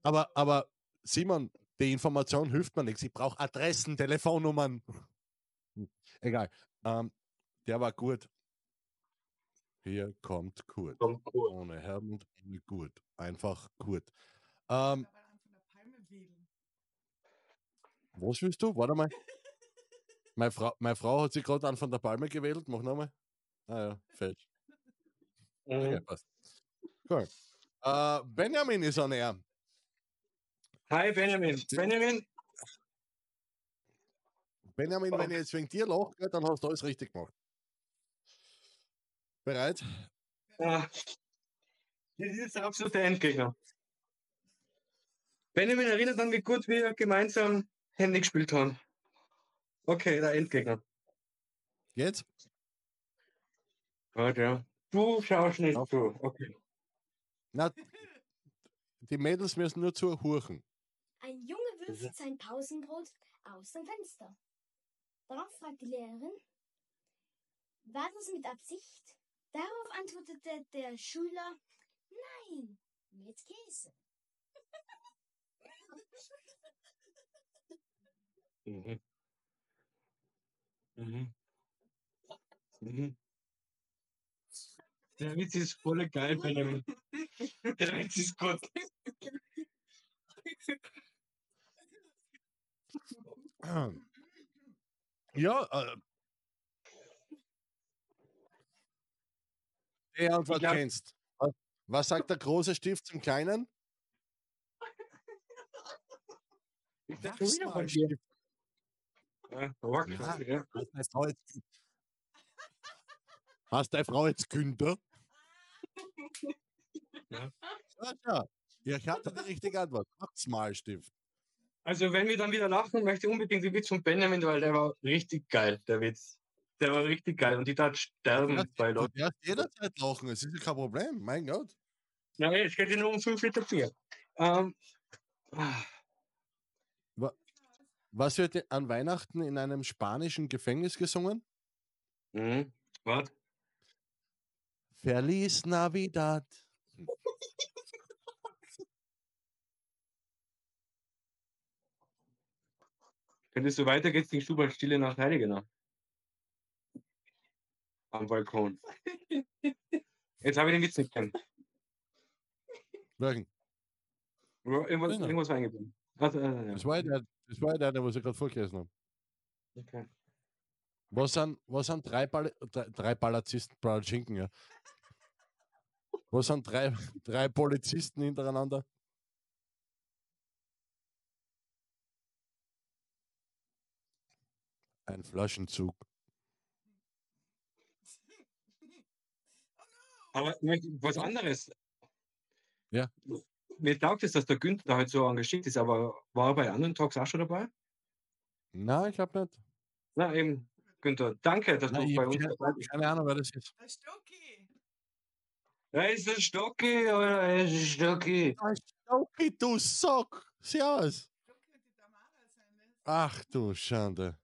Aber, aber Simon, die Information hilft mir nichts. Ich brauche Adressen, Telefonnummern. Egal. Ähm, der war gut. Hier kommt Kurt. kommt gut. Ohne Helmut, ohne Kurt. Einfach Kurt. Ähm, was willst du? Warte mal. Meine Frau, meine Frau hat sich gerade an von der Palme gewählt. Mach nochmal. Ah ja, falsch. Okay, Mhm. passt. Cool. Äh, Benjamin ist an er. Hi Benjamin. Benjamin, Benjamin, wenn ich jetzt wegen dir lache, dann hast du alles richtig gemacht. Bereit? ah, das ist der absolute Endgegner. Benjamin erinnert an, wie gut wir gemeinsam Handy gespielt haben. Okay, der Endgegner. Jetzt? Warte, ja. Du schaust nicht zu. Okay. Na, die Mädels müssen nur zur Hurchen. Ein Junge wirft sein Pausenbrot aus dem Fenster. Darauf fragt die Lehrerin, war das mit Absicht? Darauf antwortete der Schüler, nein, mit Käse. Mhm. Mhm. Mhm. Der Witz ist voll geil, Benjamin. Der Witz ist gut. Ja, äh, die Antwort glaub- kennst. Was, was sagt der große Stift zum kleinen? Ich dachte wieder von dir. Wachsmalstift. Ja, Rock, Ja. ja. Hast deine Frau jetzt, hast deine Frau jetzt Günther? Ja. Ich hatte die richtige Antwort. Wachsmalstift. Also, wenn wir dann wieder lachen, möchte ich unbedingt den Witz von Benjamin, weil der war richtig geil, der Witz. Der war richtig geil und ich darf sterben bei Du Leuten. darfst jederzeit lachen, es ist ja kein Problem. Mein Gott. Nein, es geht nur um 5 Liter Bier. Ähm, Was wird an Weihnachten in einem spanischen Gefängnis gesungen? mhm. Warte. Feliz Navidad. Wenn es so weitergeht, singst du bald Stille nach Heiligenau. Am Balkon. Jetzt habe ich den Witz nicht kennt. Welchen? Irgendwas, Genau. irgendwas war eingeblieben. Also, äh, ja. Das war der, das war der, was ich gerade vorgelesen habe. Okay. Was sind, was sind drei, Ball, drei, drei Palazisten, Palatschinken, ja? Was sind drei, drei Polizisten hintereinander? Ein Flaschenzug. Aber ich möchte was anderes. Ja. Mir taugt es, dass der Günther da halt so engagiert ist, aber war er bei anderen Talks auch schon dabei? Nein, ich glaube nicht. Na eben, Günther, danke, dass Nein, du ich bei uns dabei bist. keine Ahnung, wer das ist. Der Stocki. Da ist der Stocki, oder? Er ist der Stocki. Du Sock! Servus! Stocki die Tamara sind das. Ach du Schande.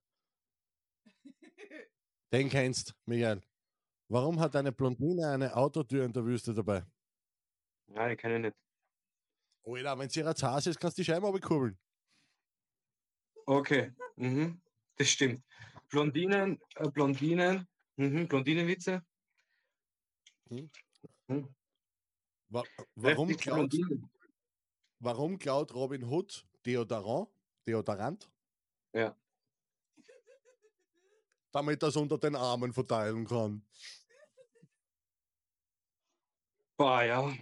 Den kennst, Michael. Warum hat eine Blondine eine Autotür in der Wüste dabei? Nein, ich kenne ihn nicht. Alter, wenn sie ihre Zase ist, kannst du die Scheibe abkurbeln. Okay, mhm. das stimmt. Blondinen, äh, Blondinen, mhm. Blondinenwitze. Wa warum, Heftig klaut, Blondinen. warum klaut Robin Hood Deodorant? Deodorant? Ja. Damit es unter den Armen verteilen kann. Boah, ja.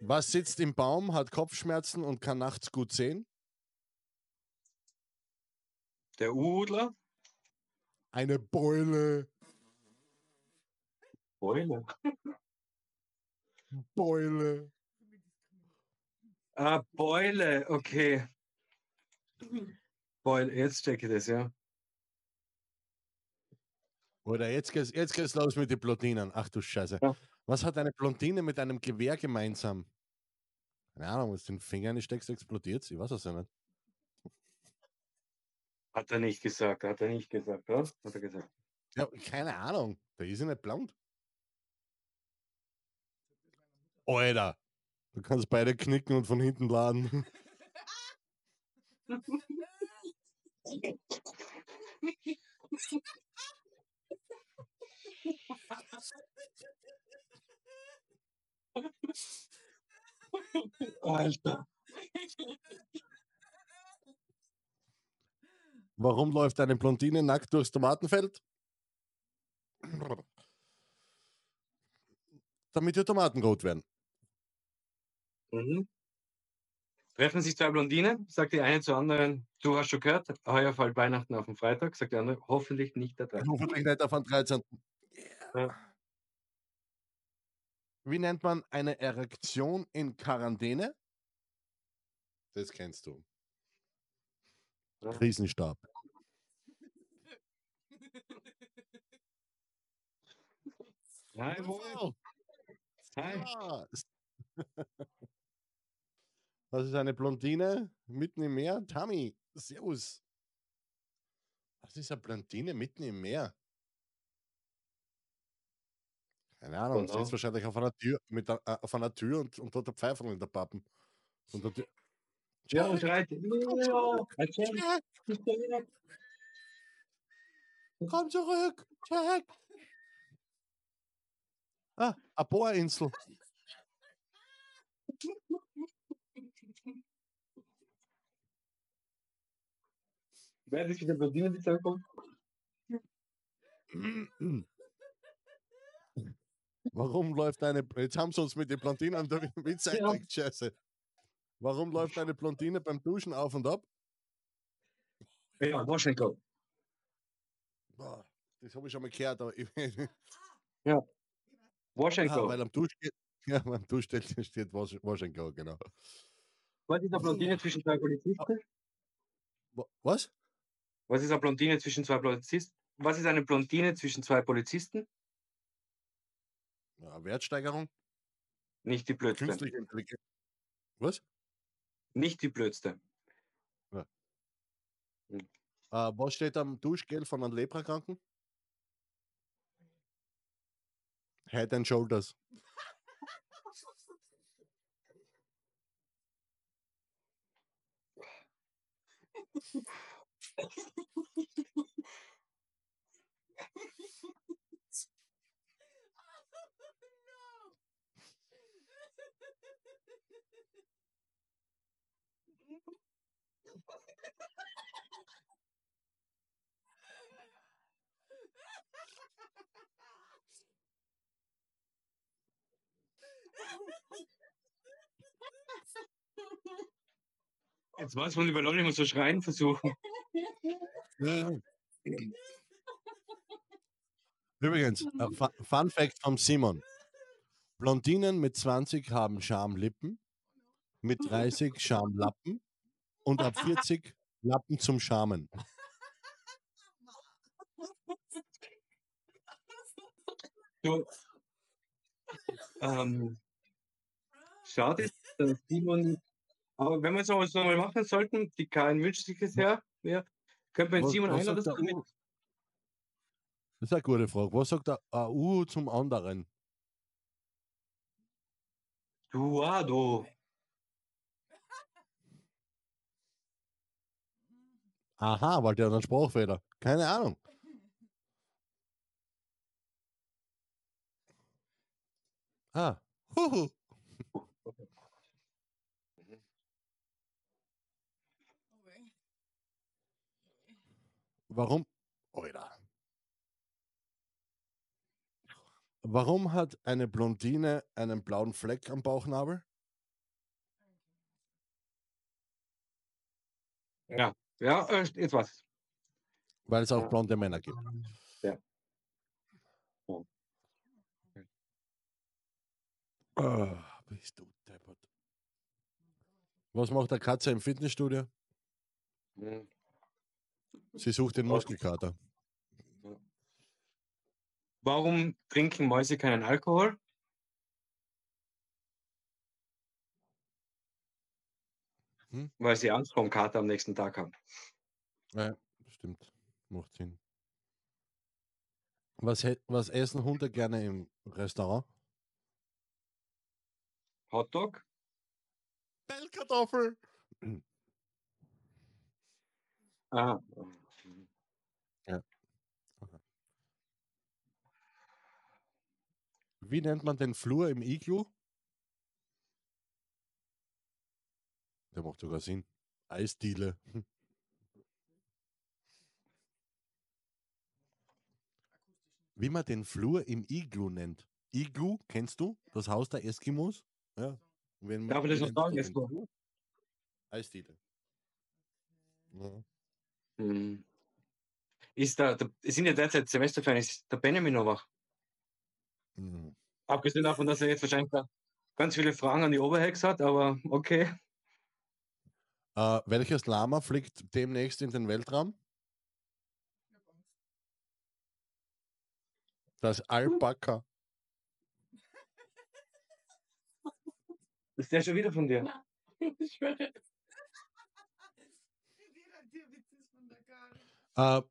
Was sitzt im Baum, hat Kopfschmerzen und kann nachts gut sehen? Der Udler? Eine Beule. Beule. Beule. Ah, Beule, okay. Beule, jetzt checke ich das, ja. Oder jetzt geht's, jetzt geht's los mit den Blondinen. Ach du Scheiße. Ja. Was hat eine Blondine mit einem Gewehr gemeinsam? Keine Ahnung, wenn du den Finger einsteckst, explodiert Ich weiß es ja nicht. Hat er nicht gesagt, hat er nicht gesagt, oder? Hat er gesagt. Ja, keine Ahnung. Da ist ja nicht blond. Alter. Du kannst beide knicken und von hinten laden. Alter. Warum läuft eine Blondine nackt durchs Tomatenfeld? Damit die Tomaten rot werden. Mhm. Treffen sich zwei Blondinen, sagt die eine zur anderen, du hast schon gehört, heuer fällt Weihnachten auf den Freitag, sagt die andere, hoffentlich nicht der 13. Hoffentlich nicht auf den 13. Ja. Wie nennt man eine Erektion in Quarantäne? Das kennst du. Ja. Krisenstab. Jawohl. Hi. Ja. Das ist eine Blondine mitten im Meer. Tammy, servus. Was ist eine Blondine mitten im Meer? Keine Ahnung, Genau. sitzt wahrscheinlich auf einer Tür, mit äh, auf einer Tür und, und dort der Pfeifel in der Pappen. Und der Tür. Ja, und schreit. Komm zurück, Jack! Ah, eine Bohrinsel. Wer ist wieder Blondine, die zurückkommt? Warum läuft eine. Jetzt haben sie uns mit den Blondinen der Witz Ja. scheiße. Warum läuft eine Blondine beim Duschen auf und ab? Ja, Moschenko. Boah, das habe ich schon mal gehört, aber ich, Moschenko. ah, weil am Dusch geht. Ja, beim Duschstell steht Wasch- Waschenko, genau. Was ist eine Blondine zwischen zwei Polizisten? Wa- Was? Was ist eine Blondine zwischen zwei Polizisten? Was ist eine Blondine zwischen zwei Polizisten? Ja, Wertsteigerung? Nicht die Blödste. Künstliche Intelligenz. Was? Nicht die Blödste. Äh, was steht am Duschgel von einem Leprakranken? Head and Shoulders. Jetzt weiß man über Leute, muss so schreien versuchen. Übrigens, äh, Fu- Fun Fact vom Simon. Blondinen mit 20 haben Schamlippen, mit 30 Schamlappen und ab 40 Lappen zum Schamen. Du, ähm, schade, dass Simon. Aber wenn wir sowas nochmal machen sollten, die Karin wünscht sich das her, ja, könnte man Simon einladen. Das ist eine gute Frage. Was sagt der AU zum anderen? Du, ah, du. Aha, weil der hat einen Sprachfehler. Keine Ahnung. Ah. Huhu. Warum? Oh Oida. Warum hat eine Blondine einen blauen Fleck am Bauchnabel? Ja ja, äh, jetzt was. Weil es auch blonde Männer gibt. Ja. Ja. Ah, bist du deppert. Was macht der Katze im Fitnessstudio? Hm. Sie sucht den? Muskelkater. Warum trinken Mäuse keinen Alkohol? Hm? Weil sie Angst vor dem Kater am nächsten Tag haben. Ja, stimmt. Macht Sinn. Was, was essen Hunde gerne im Restaurant? Hotdog? Bellkartoffel! Ah. Wie nennt man den Flur im Iglu? Der macht sogar Sinn. Eisdiele. Wie man den Flur im Iglu nennt. Iglu, kennst du? Das Haus der Eskimos? Ja. Wenn, Darf ich das noch sagen? Flur? Eisdiele. Ja. Hm. Ist da, da sind ja derzeit Semesterferien, ist der Benjamin noch wach? Mhm. Abgesehen davon, dass er jetzt wahrscheinlich ganz viele Fragen an die Oberhex hat, aber okay. Äh, welches Lama fliegt demnächst in den Weltraum? Das Alpaka. Ist der schon wieder von dir? Ich schwöre. Äh,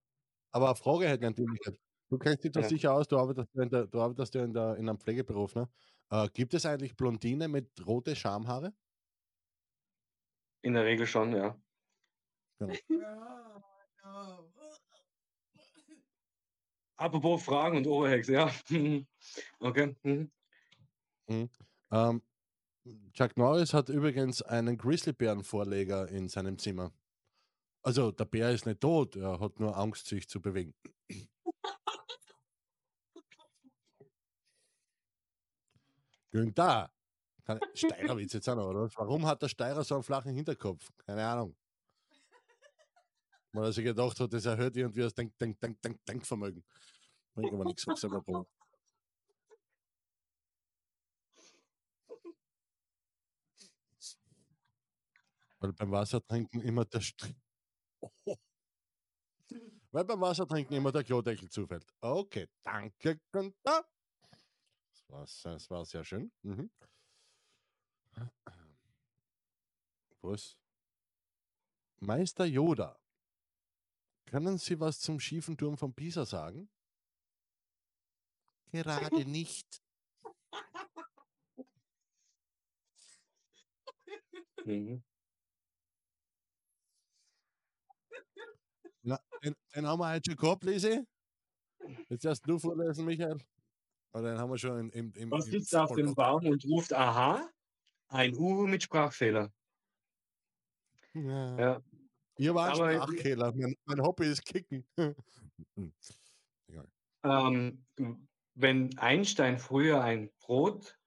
aber eine Frage hätte ich natürlich. Du kennst dich doch Ja. sicher aus, du arbeitest ja in, der, du arbeitest ja in, der, in einem Pflegeberuf. Ne? Äh, gibt es eigentlich Blondine mit rote Schamhaare? In der Regel schon, ja. Ja. Apropos Fragen und Oberhex, ja. Okay. mhm. Ähm, Chuck Norris hat übrigens einen Grizzlybärenvorleger in seinem Zimmer. Also der Bär ist nicht tot, er hat nur Angst, sich zu bewegen. Günther, Steirerwitz jetzt auch noch, oder? Warum hat der Steirer so einen flachen Hinterkopf? Keine Ahnung. Weil er sich gedacht hat, das erhöht irgendwie das Denk, Denk, Denk, Denk, Denkvermögen. Bringt aber nichts, was selber braucht. Weil beim Wassertrinken immer der Str oh. Weil beim Wassertrinken immer der Klodeckel zufällt. Okay, danke, Günther. Das war, das war sehr schön. Mhm. Was? Meister Yoda. Können Sie was zum schiefen Turm von Pisa sagen? Gerade nicht. Mhm. Na, den, den haben wir heute schon gehabt, Lisi. Jetzt erst du vorlesen, Michael. Oder den haben wir schon in, im, im, Was im sitzt auf dem. Baum und ruft Aha? Ein Uhu mit Sprachfehler. Ja. Ja. Ihr wart Aber- Sprachkehler. Mein, mein Hobby ist Kicken. Hm. Ähm, wenn Einstein früher ein Brot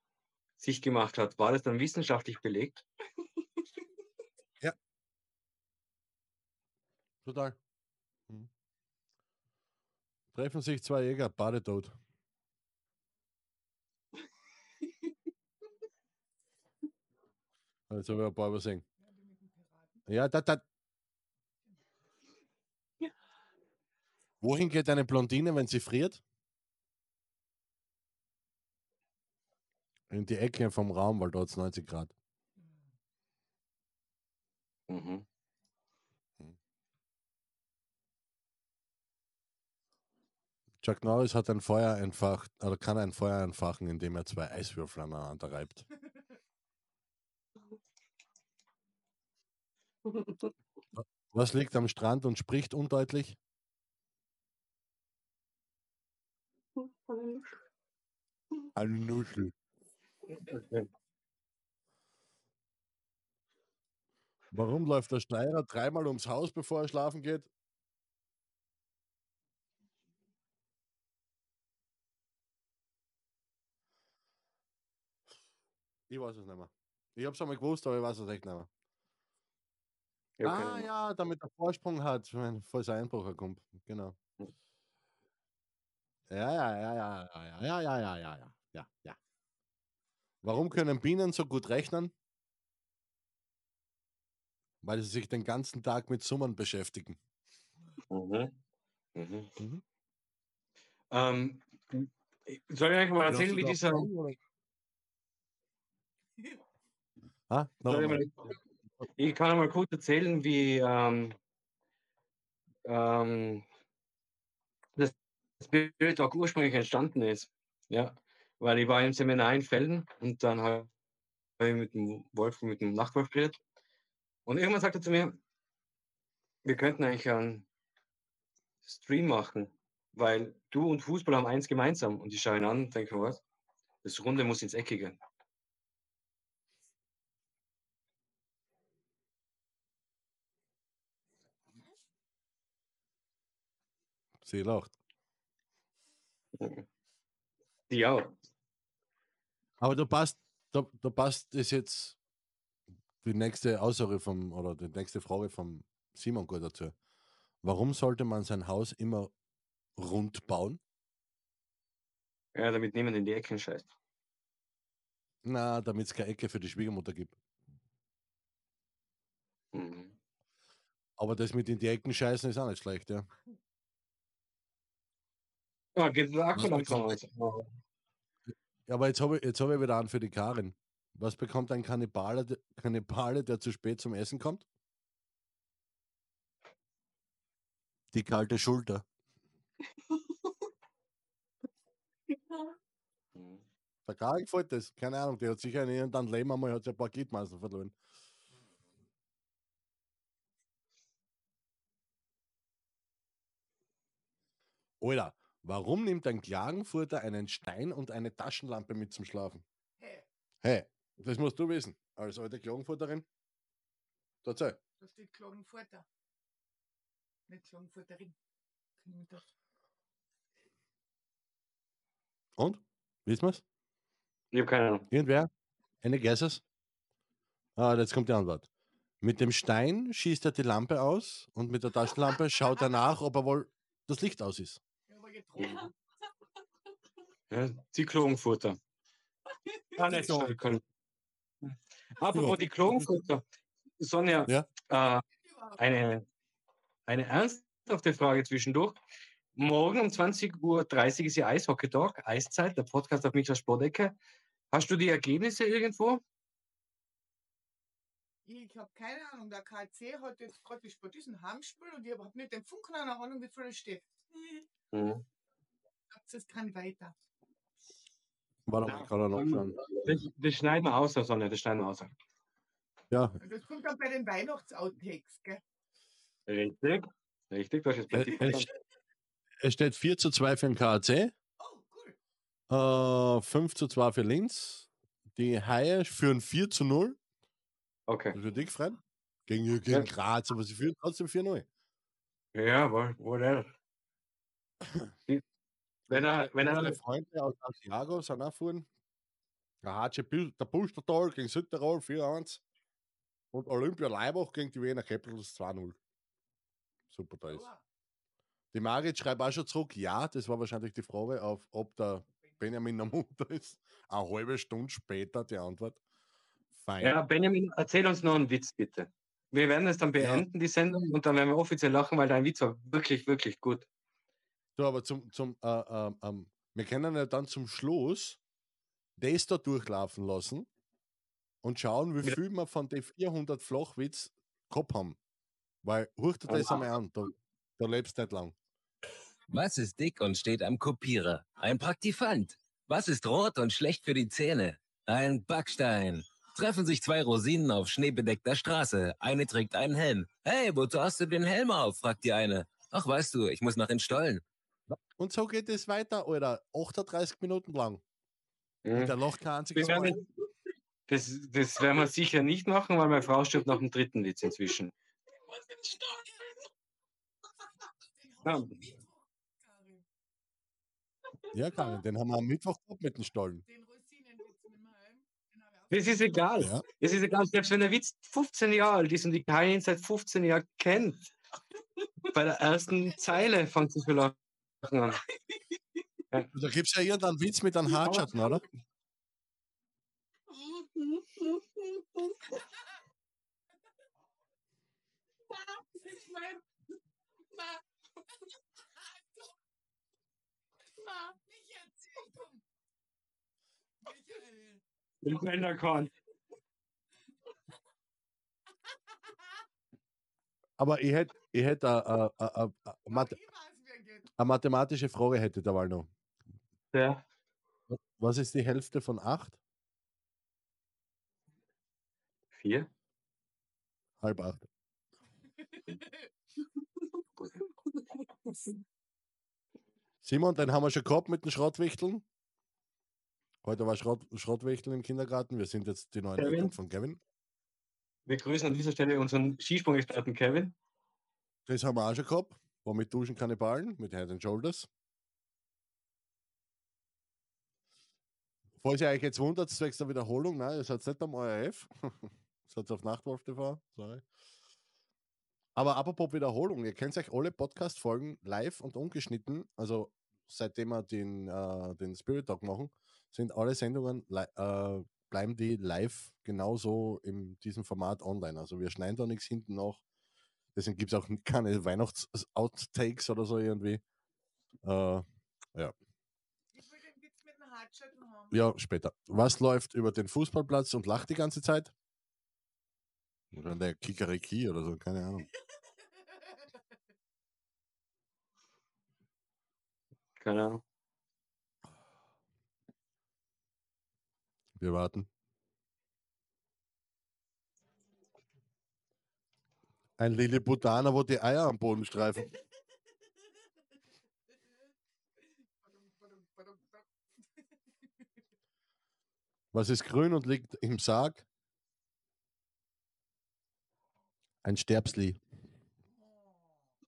sich gemacht hat, war das dann wissenschaftlich belegt? Total. Hm. Treffen sich zwei Jäger, Badetod. Jetzt habe ich ein paar übersehen. Ja, da, da. Wohin geht eine Blondine, wenn sie friert? In die Ecke vom Raum, weil dort ist 90 Grad. Mhm. Chuck Norris hat ein Feuer entfacht, oder kann ein Feuer entfachen, indem er zwei Eiswürfel aneinander reibt. Was liegt am Strand und spricht undeutlich? Eine Nuschel. Okay. Warum läuft der Steirer dreimal ums Haus, bevor er schlafen geht? Ich weiß es nicht mehr. Ich habe es einmal gewusst, aber ich weiß es echt nicht mehr. Ja, ah, keine Ahnung. ja, damit er Vorsprung hat, wenn falls ein Einbruch kommt. Genau. Hm. Ja, ja, ja, ja, ja, ja, ja, ja, ja, ja, ja, ja. Warum können Bienen so gut rechnen? Weil sie sich den ganzen Tag mit Summen beschäftigen. Mhm. Mhm. Mhm. Ähm, soll ich euch mal erzählen, wie dieser. Ah, noch Soll ich, mal, ich kann mal kurz erzählen, wie ähm, ähm, das Spirit Talk ursprünglich entstanden ist. Ja, weil ich war im Seminar in Felden und dann habe ich mit dem Wolf, mit dem Nachtwolf geredet. Und irgendwann sagte er zu mir, wir könnten eigentlich einen Stream machen, weil du und Fußball haben eins gemeinsam. Und ich schaue ihn an und denke, was? Das Runde muss ins Eckige. Sie lacht. Auch. Aber da passt, da, da passt es jetzt die nächste Aussage vom, oder die nächste Frage vom Simon gut dazu. Warum sollte man sein Haus immer rund bauen? Ja, damit niemand in die Ecken scheißt. Na, damit es keine Ecke für die Schwiegermutter gibt. Mhm. Aber das mit in die Ecken scheißen ist auch nicht schlecht, ja. Ja, geht der Akku Was langsam bekommt- aus. Ja, aber jetzt habe ich, jetzt hab ich wieder an für die Karin. Was bekommt ein Kannibale, der- Kannibale, der zu spät zum Essen kommt? Die kalte Schulter. Der Karin gefällt das. Keine Ahnung, die hat sicher in irgendeinem Leben einmal hat ein paar Gliedmaßen verloren. Alter, warum nimmt ein Klagenfurter einen Stein und eine Taschenlampe mit zum Schlafen? Hey, Hey, das musst du wissen, als alte Klagenfurterin. Erzähl. da steht Klagenfurter. Nicht Klagenfurterin. Und? Wissen wir's? Ich habe keine Ahnung. Irgendwer? Eine Guesses? Ah, jetzt kommt die Antwort. Mit dem Stein schießt er die Lampe aus und mit der Taschenlampe schaut er nach, ob er wohl das Licht aus ist. Getrunken. Ja, die Klagenfurter. Ah, nicht so. Apropos die Klagenfurter. Sonja, Ja? äh, eine, eine ernsthafte Frage zwischendurch. Morgen um 20.30 Uhr ist ja Eishockey-Talk, Eiszeit, der Podcast auf Micha Sportecke. Hast du die Ergebnisse irgendwo? Ich habe keine Ahnung. Der KC hat jetzt gerade gespielt, diesen Heimspiel und ich habe nicht den Funk keine Ahnung, wie viel es steht. Mhm. Das kann weiter. Warte mal, ich kann da noch schauen. Das, das schneiden wir aus, Sonja, das schneiden wir aus. Ja, Das kommt dann bei den Weihnachtsouttakes, gell? Richtig, richtig, das ist es, es, es steht 4 zu 2 für den KAC, Oh, cool. äh, 5 zu 2 für Linz. Die Haie führen 4 zu 0. Okay. Das ist für dich, Fred. Gegen, gegen Ja. Graz, aber sie führen trotzdem 4-0. Ja, whatever. Wenn er, wenn er, Freunde aus Asiago sind auch vorhin. Der HC der Pustertal gegen Südtirol 4-1. Und Olympia Leibach gegen die Wiener Capitals 2-0. Super, da ist. Die Margit schreibt auch schon zurück, ja, das war wahrscheinlich die Frage, auf, ob der Benjamin am Mutter ist. Eine halbe Stunde später die Antwort. Fein. ja, Benjamin, erzähl uns noch einen Witz, bitte. Wir werden es dann beenden, die Sendung, und dann werden wir offiziell lachen, weil dein Witz war wirklich, wirklich gut. So, aber zum, zum äh, ähm, ähm, wir können ja dann zum Schluss das da durchlaufen lassen und schauen, wie Ja. viel wir von den 400 Flachwitz gehabt haben. Weil, hör dir das einmal an, da, da lebst du nicht lang. Was ist dick und steht am Kopierer? Ein Praktifant. Was ist rot und schlecht für die Zähne? Ein Backstein. Treffen sich zwei Rosinen auf schneebedeckter Straße. Eine trägt einen Helm. Hey, wozu hast du den Helm auf? fragt die eine. Ach, weißt du, ich muss nach den Stollen. Und so geht es weiter, Alter. 38 Minuten lang. Mhm. Und der lacht kein einziges Mal. das, das werden wir sicher nicht machen, weil meine Frau stirbt nach dem dritten Witz inzwischen. Ja. Karin, Ja, Karin, den haben wir am Mittwoch gehabt mit den Stollen. Den Rosinenwitz mit dem Helm. den hab ich auch Das ist egal. Ja. Es ist egal, selbst wenn der Witz 15 Jahre alt ist und die Karin seit 15 Jahren kennt. Bei der ersten Zeile fängt sie zu lachen an. Da gibt es ja irgendeinen Witz mit einem Hartschatten, oder? Michael. Den Bänderkorn. Aber ich hätte ich hätt eine a, a, a, Math Ich weiß, wer geht. a mathematische Frage hätte da mal noch. Ja. Was ist die Hälfte von 8? Vier. Halb 8. Simon, den haben wir schon gehabt mit den Schrottwichteln. Heute war Schrott, Schrottwichteln im Kindergarten. Wir sind jetzt die neuen Kevin. Eltern von Kevin. Wir grüßen an dieser Stelle unseren Skisprung-Experten Kevin. Das haben wir auch schon gehabt. War mit Duschen Kannibalen, mit Head and Shoulders. Falls ihr euch jetzt wundert, zwecks der Wiederholung, nein, das hat es nicht am ORF. das hat es auf Nachtwolf TV, sorry. Aber apropos Wiederholung, ihr könnt euch alle Podcast-Folgen live und ungeschnitten, also seitdem wir den, äh, den Spirit Talk machen, sind alle Sendungen, äh, bleiben die live genauso in diesem Format online. Also wir schneiden da nichts hinten nach. Deswegen gibt es auch keine Weihnachts-Outtakes oder so irgendwie. Äh, Ich will den Witz mit dem Hartschatten haben. ja, später. Was läuft über den Fußballplatz und lacht die ganze Zeit? Oder der Kikariki oder so, keine Ahnung. Keine Ahnung. Wir warten. Ein Lilliputaner, wo die Eier am Boden streifen. Was ist grün und liegt im Sarg? Ein Sterbsli.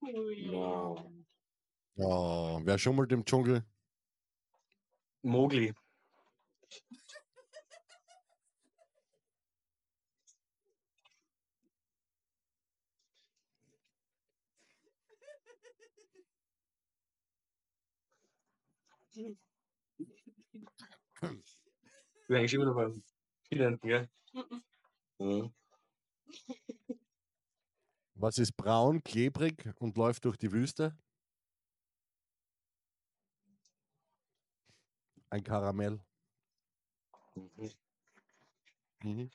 No. Oh, wer schummelt im Dschungel? Mogli. Ich bin eigentlich immer noch beim Vielen, gell? Mhm. Was ist braun, klebrig und läuft durch die Wüste? Ein Karamell. Mhm. Mhm.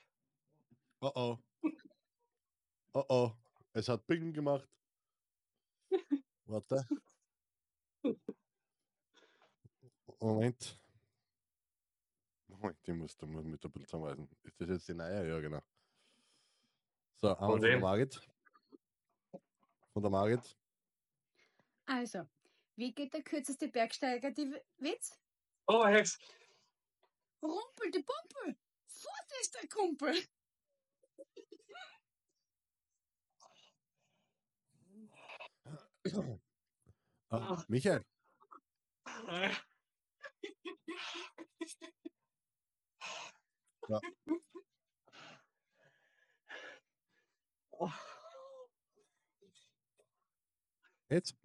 Oh oh. Oh oh. Es hat Bing gemacht. Warte. Moment. Moment, die musst du musst mit der Bild zusammenweisen. Ist das jetzt die neue? Ja, genau. So, einmal von der wem? Margit. Von der Margit. Also, wie geht der kürzeste Bergsteiger die Witz? Oh, Hex. Rumpel die Pumpel! Fort ist der Kumpel! Ah, Michael, Ja. jetzt.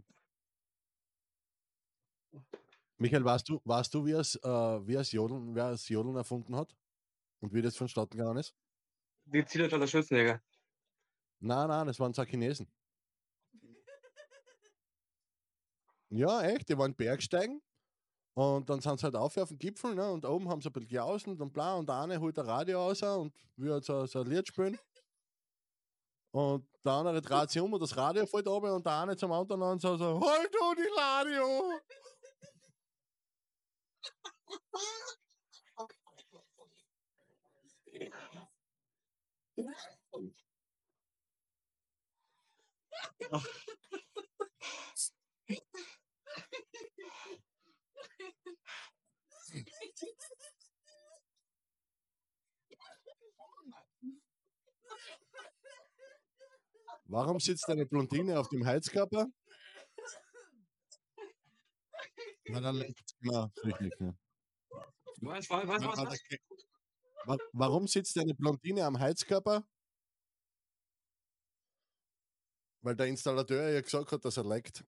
Michael, weißt du, weißt du wie es, äh, wie es Jodeln, wer es Jodeln erfunden hat? Und wie das vonstatten gegangen ist? Die Zillertaler Schützenjäger. Nein, nein, das waren zwei Chinesen. Ja, echt, die waren Bergsteigen. Und dann sind sie halt auf auf den Gipfel, ne? Und oben haben sie ein bisschen geausen und bla. Und der eine holt ein Radio raus und will halt so, so ein Lied spielen. Und der andere dreht sich um und das Radio fällt runter und der eine zum anderen und so, so halt du die Radio! Warum sitzt eine Blondine auf dem Heizkörper? Na, dann leckt immer ne? Was, was, was, was? warum sitzt eine Blondine am Heizkörper? Weil der Installateur ja gesagt hat, dass er leckt.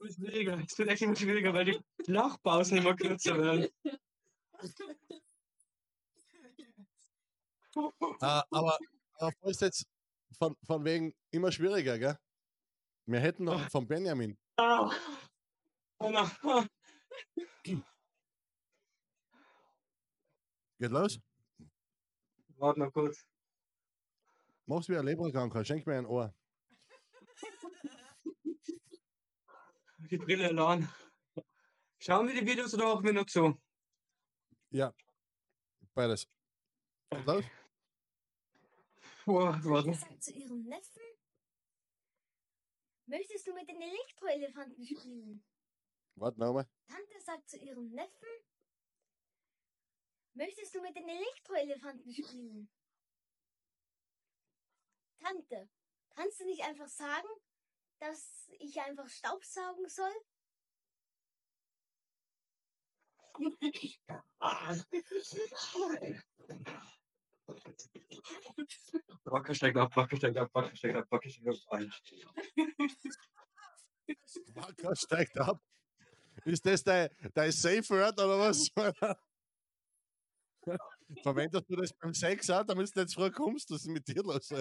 Wird schwieriger. Es wird echt immer schwieriger, weil die Lachpausen immer kürzer werden. Ah, aber, aber ist jetzt von, von wegen immer schwieriger, gell? Wir hätten noch von Benjamin. Ah. Oh. Geht los? Warte noch kurz. Mach's wie ein Leberkranker, schenk mir ein Ohr. Die Brille allein. Schauen wir die Videos oder auch wir nur zu? Ja, beides. Geht los? Tante warte. sagt zu ihrem Neffen, möchtest du mit den Elektroelefanten spielen? Warte nochmal. Tante sagt zu ihrem Neffen, möchtest du mit den Elektroelefanten spielen? Tante, kannst du nicht einfach sagen, dass ich einfach Staubsaugen soll? Wacker steigt ab, Wacker steigt ab, Wacker steigt ab, Wacker steigt ab. Wacker steigt ab. Ist das dein, dein Safe Word oder was? Verwendest du das beim Sex auch, damit du jetzt früh kommst? Was ist mit dir los?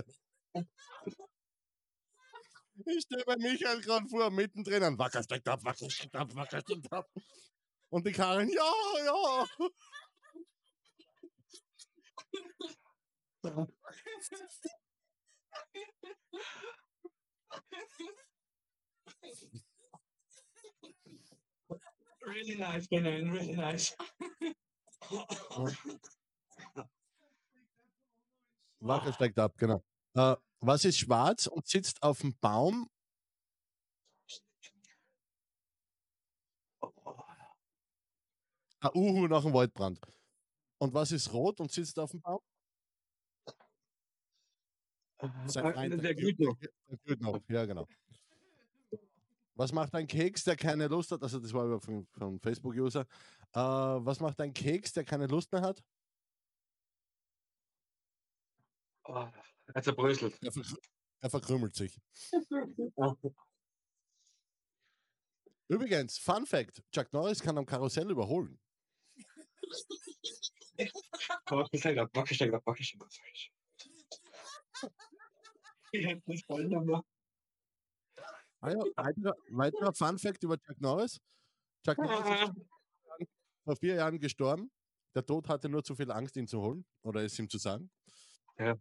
Ich stelle mir Michael gerade vor, mittendrin an Wacker steigt ab, Wacker steigt ab, Wacker steigt ab. Und die Karin, ja, ja. Really nice, Benjamin, really nice. Wacker steigt ab, genau. Äh, was ist schwarz und sitzt auf dem Baum? Ein Uhu nach dem Waldbrand. Und was ist rot und sitzt auf dem Baum? Sein Feind, Der glüht noch. Der glüht noch, ja genau. Was macht ein Keks, der keine Lust hat? Also das war über von, von Facebook-User. Äh, was macht ein Keks, der keine Lust mehr hat? Oh, er zerbröselt. Er, verkrü er verkrümelt sich. Übrigens, Fun Fact: Chuck Norris kann am Karussell überholen. Ich hätte nicht voll nochmal. Ah ja, weiterer, weiterer Fun Fact über Chuck Norris. Chuck Norris ist vor vier Jahren gestorben. Der Tod hatte nur zu viel Angst, ihn zu holen oder es ihm zu sagen. Ja.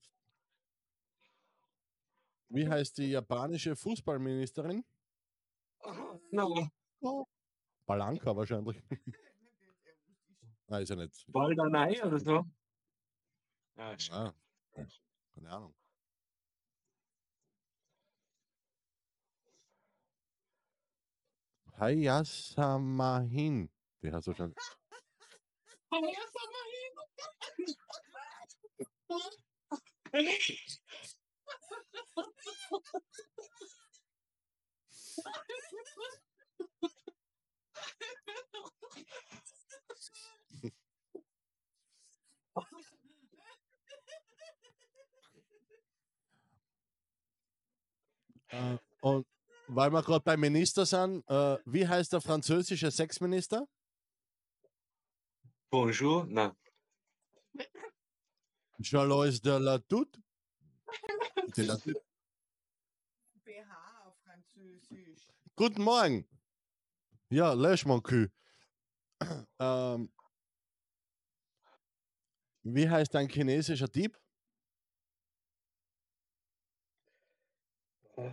Wie heißt die japanische Fußballministerin? No. Balanka wahrscheinlich. Nein, ist ja nicht. Baldanei oder so? Ja, Ah, keine Ahnung. Hayasamahin. Wie hast du schon? Äh, und weil wir gerade beim Minister sind, äh, wie heißt der französische Sexminister? Bonjour? Nein. Charles de la Toute? BH auf Französisch. Guten Morgen. Ja, lösch mon cul. ähm, wie heißt ein chinesischer Dieb?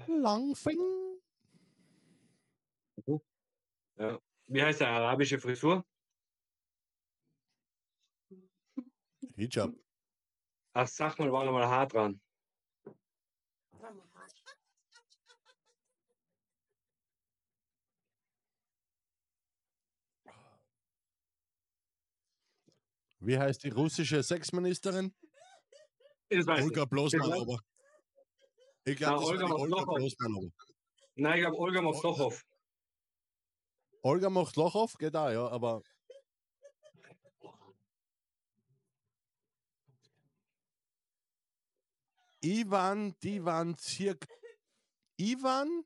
Langfing. Ja. Wie heißt der arabische Frisur? Hijab. Ach, sag mal, war noch mal hart dran. Wie heißt die russische Sexministerin? Olga Bloßmann-Ober. Ich glaube, Olga Olga Moslochow. Bloßmann-Ober. Nein, ich glaube Olga Moslochow. Olga auf, geht auch, ja, aber. Ivan Divan Zirk. Ivan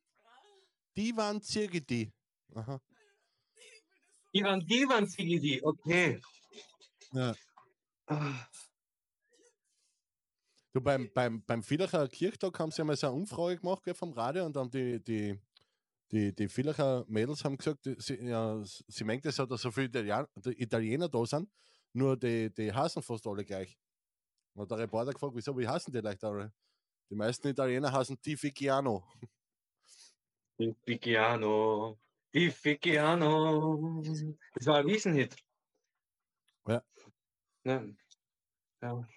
Divan Zirgiti. Aha. Ivan Divan Zigidi, okay. Ja. Ah, Du, beim, beim, beim Villacher Kirchtag haben sie einmal so eine Umfrage gemacht gell, vom Radio und dann die, die, die, die Villacher Mädels haben gesagt, sie, ja, sie merkt es ja, dass so viele Italiener, die Italiener da sind, nur die, die hassen fast alle gleich. Und hat der Reporter gefragt, wieso, wie hassen die leicht alle? Die meisten Italiener hassen Tifigiano. Il Figiano, il Figiano. Das war ein Riesenhit. Ja. Ja. ja.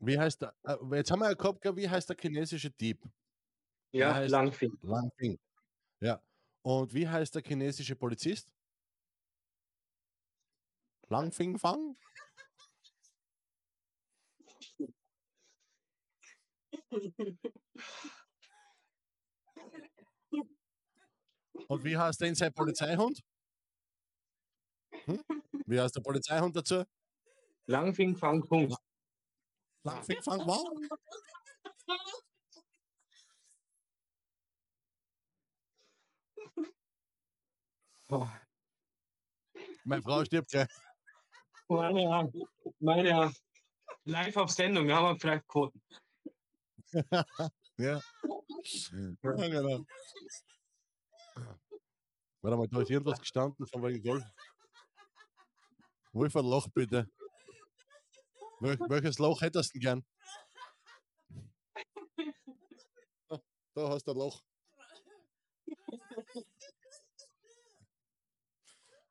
Wie heißt der? äh, Jetzt haben wir ja gehabt, wie heißt der chinesische Dieb? Ja, Langfing. Langfing. Ja. Und wie heißt der chinesische Polizist? Langfing Fang? Und wie heißt denn sein Polizeihund? Hm? Wie heißt der Polizeihund dazu? Langfing, Fang, Punkt. Langfing Fang wow. Oh, Meine Frau stirbt gleich. meine, Herren, meine Herren. Live auf Sendung, haben wir vielleicht Quoten. Ja. ja genau. Warte mal, da ist irgendwas gestanden von wegen Gold. Wo für ein Loch bitte? Wel welches Loch hättest du gern? Da hast du ein Loch.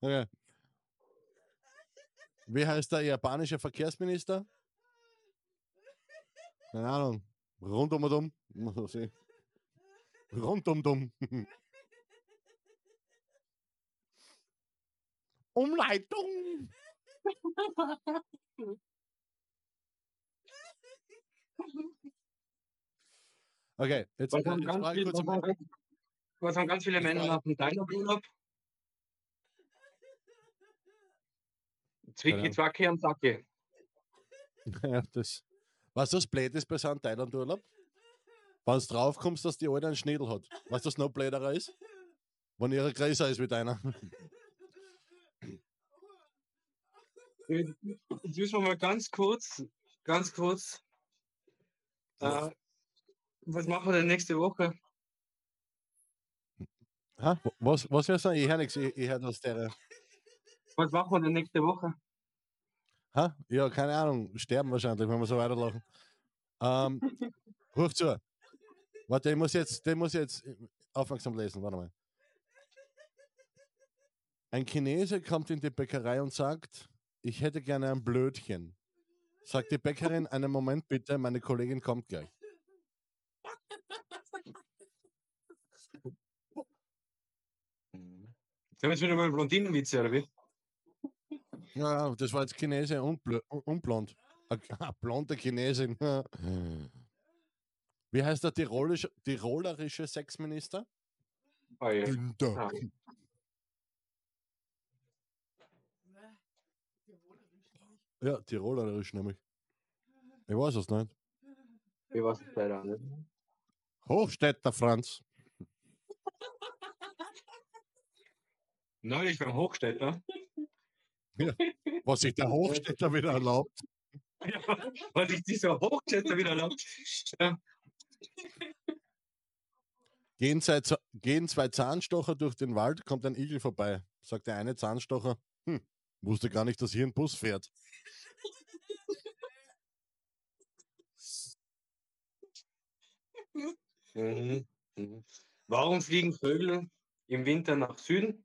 Okay. Wie heißt der japanische Verkehrsminister? Keine Ahnung. Rundum und um. Rundum dumm. Umleitung. Okay, jetzt, Was äh, haben jetzt ganz, viel, kurz was was haben ganz viele Männer nach dem Deinerurlaub? Zwicki. Zwacki am Sacke. Ja, das, was das blöd ist bei so einem Thailand-Urlaub? Wenn du drauf kommst, dass die Alte einen Schnädel hat. Weißt du, was noch blöder ist? Wenn ihre größer ist wie deiner. Jetzt müssen wir mal ganz kurz, ganz kurz. Äh, was machen wir denn nächste Woche? Ha? Was, was willst du sagen? Ich höre nichts. Ich, ich höre das der. Was machen wir denn nächste Woche? Ha? Ja, keine Ahnung. Sterben wahrscheinlich, wenn wir so weiterlachen. Ähm, ruf zu. Warte, ich muss jetzt, den muss jetzt aufmerksam lesen. Warte mal. Ein Chinese kommt in die Bäckerei und sagt, ich hätte gerne ein Blödchen. Sagt die Bäckerin, einen Moment bitte, meine Kollegin kommt gleich. Jetzt haben jetzt wieder mal Blondinenwitze, oder wie? Ja, das war jetzt Chinese und, blö- und blond. Eine eine blonde Chinesin. Wie heißt der tirolische, tirolerische Sexminister? Ah, ja. Günther. Ah. Ja, tirolerisch nämlich. Ich weiß es nicht. Ich weiß es leider nicht. Hochstädter Franz. Neulich beim Hochstädter. Was sich der Hochstädter wieder erlaubt. Ja, weil sich dieser Hochstädter wieder erlaubt. Ja. Gehen zwei, gehen zwei Zahnstocher durch den Wald, kommt ein Igel vorbei. Sagt der eine Zahnstocher, hm, wusste gar nicht, dass hier ein Bus fährt. Mhm. Mhm. Warum fliegen Vögel im Winter nach Süden?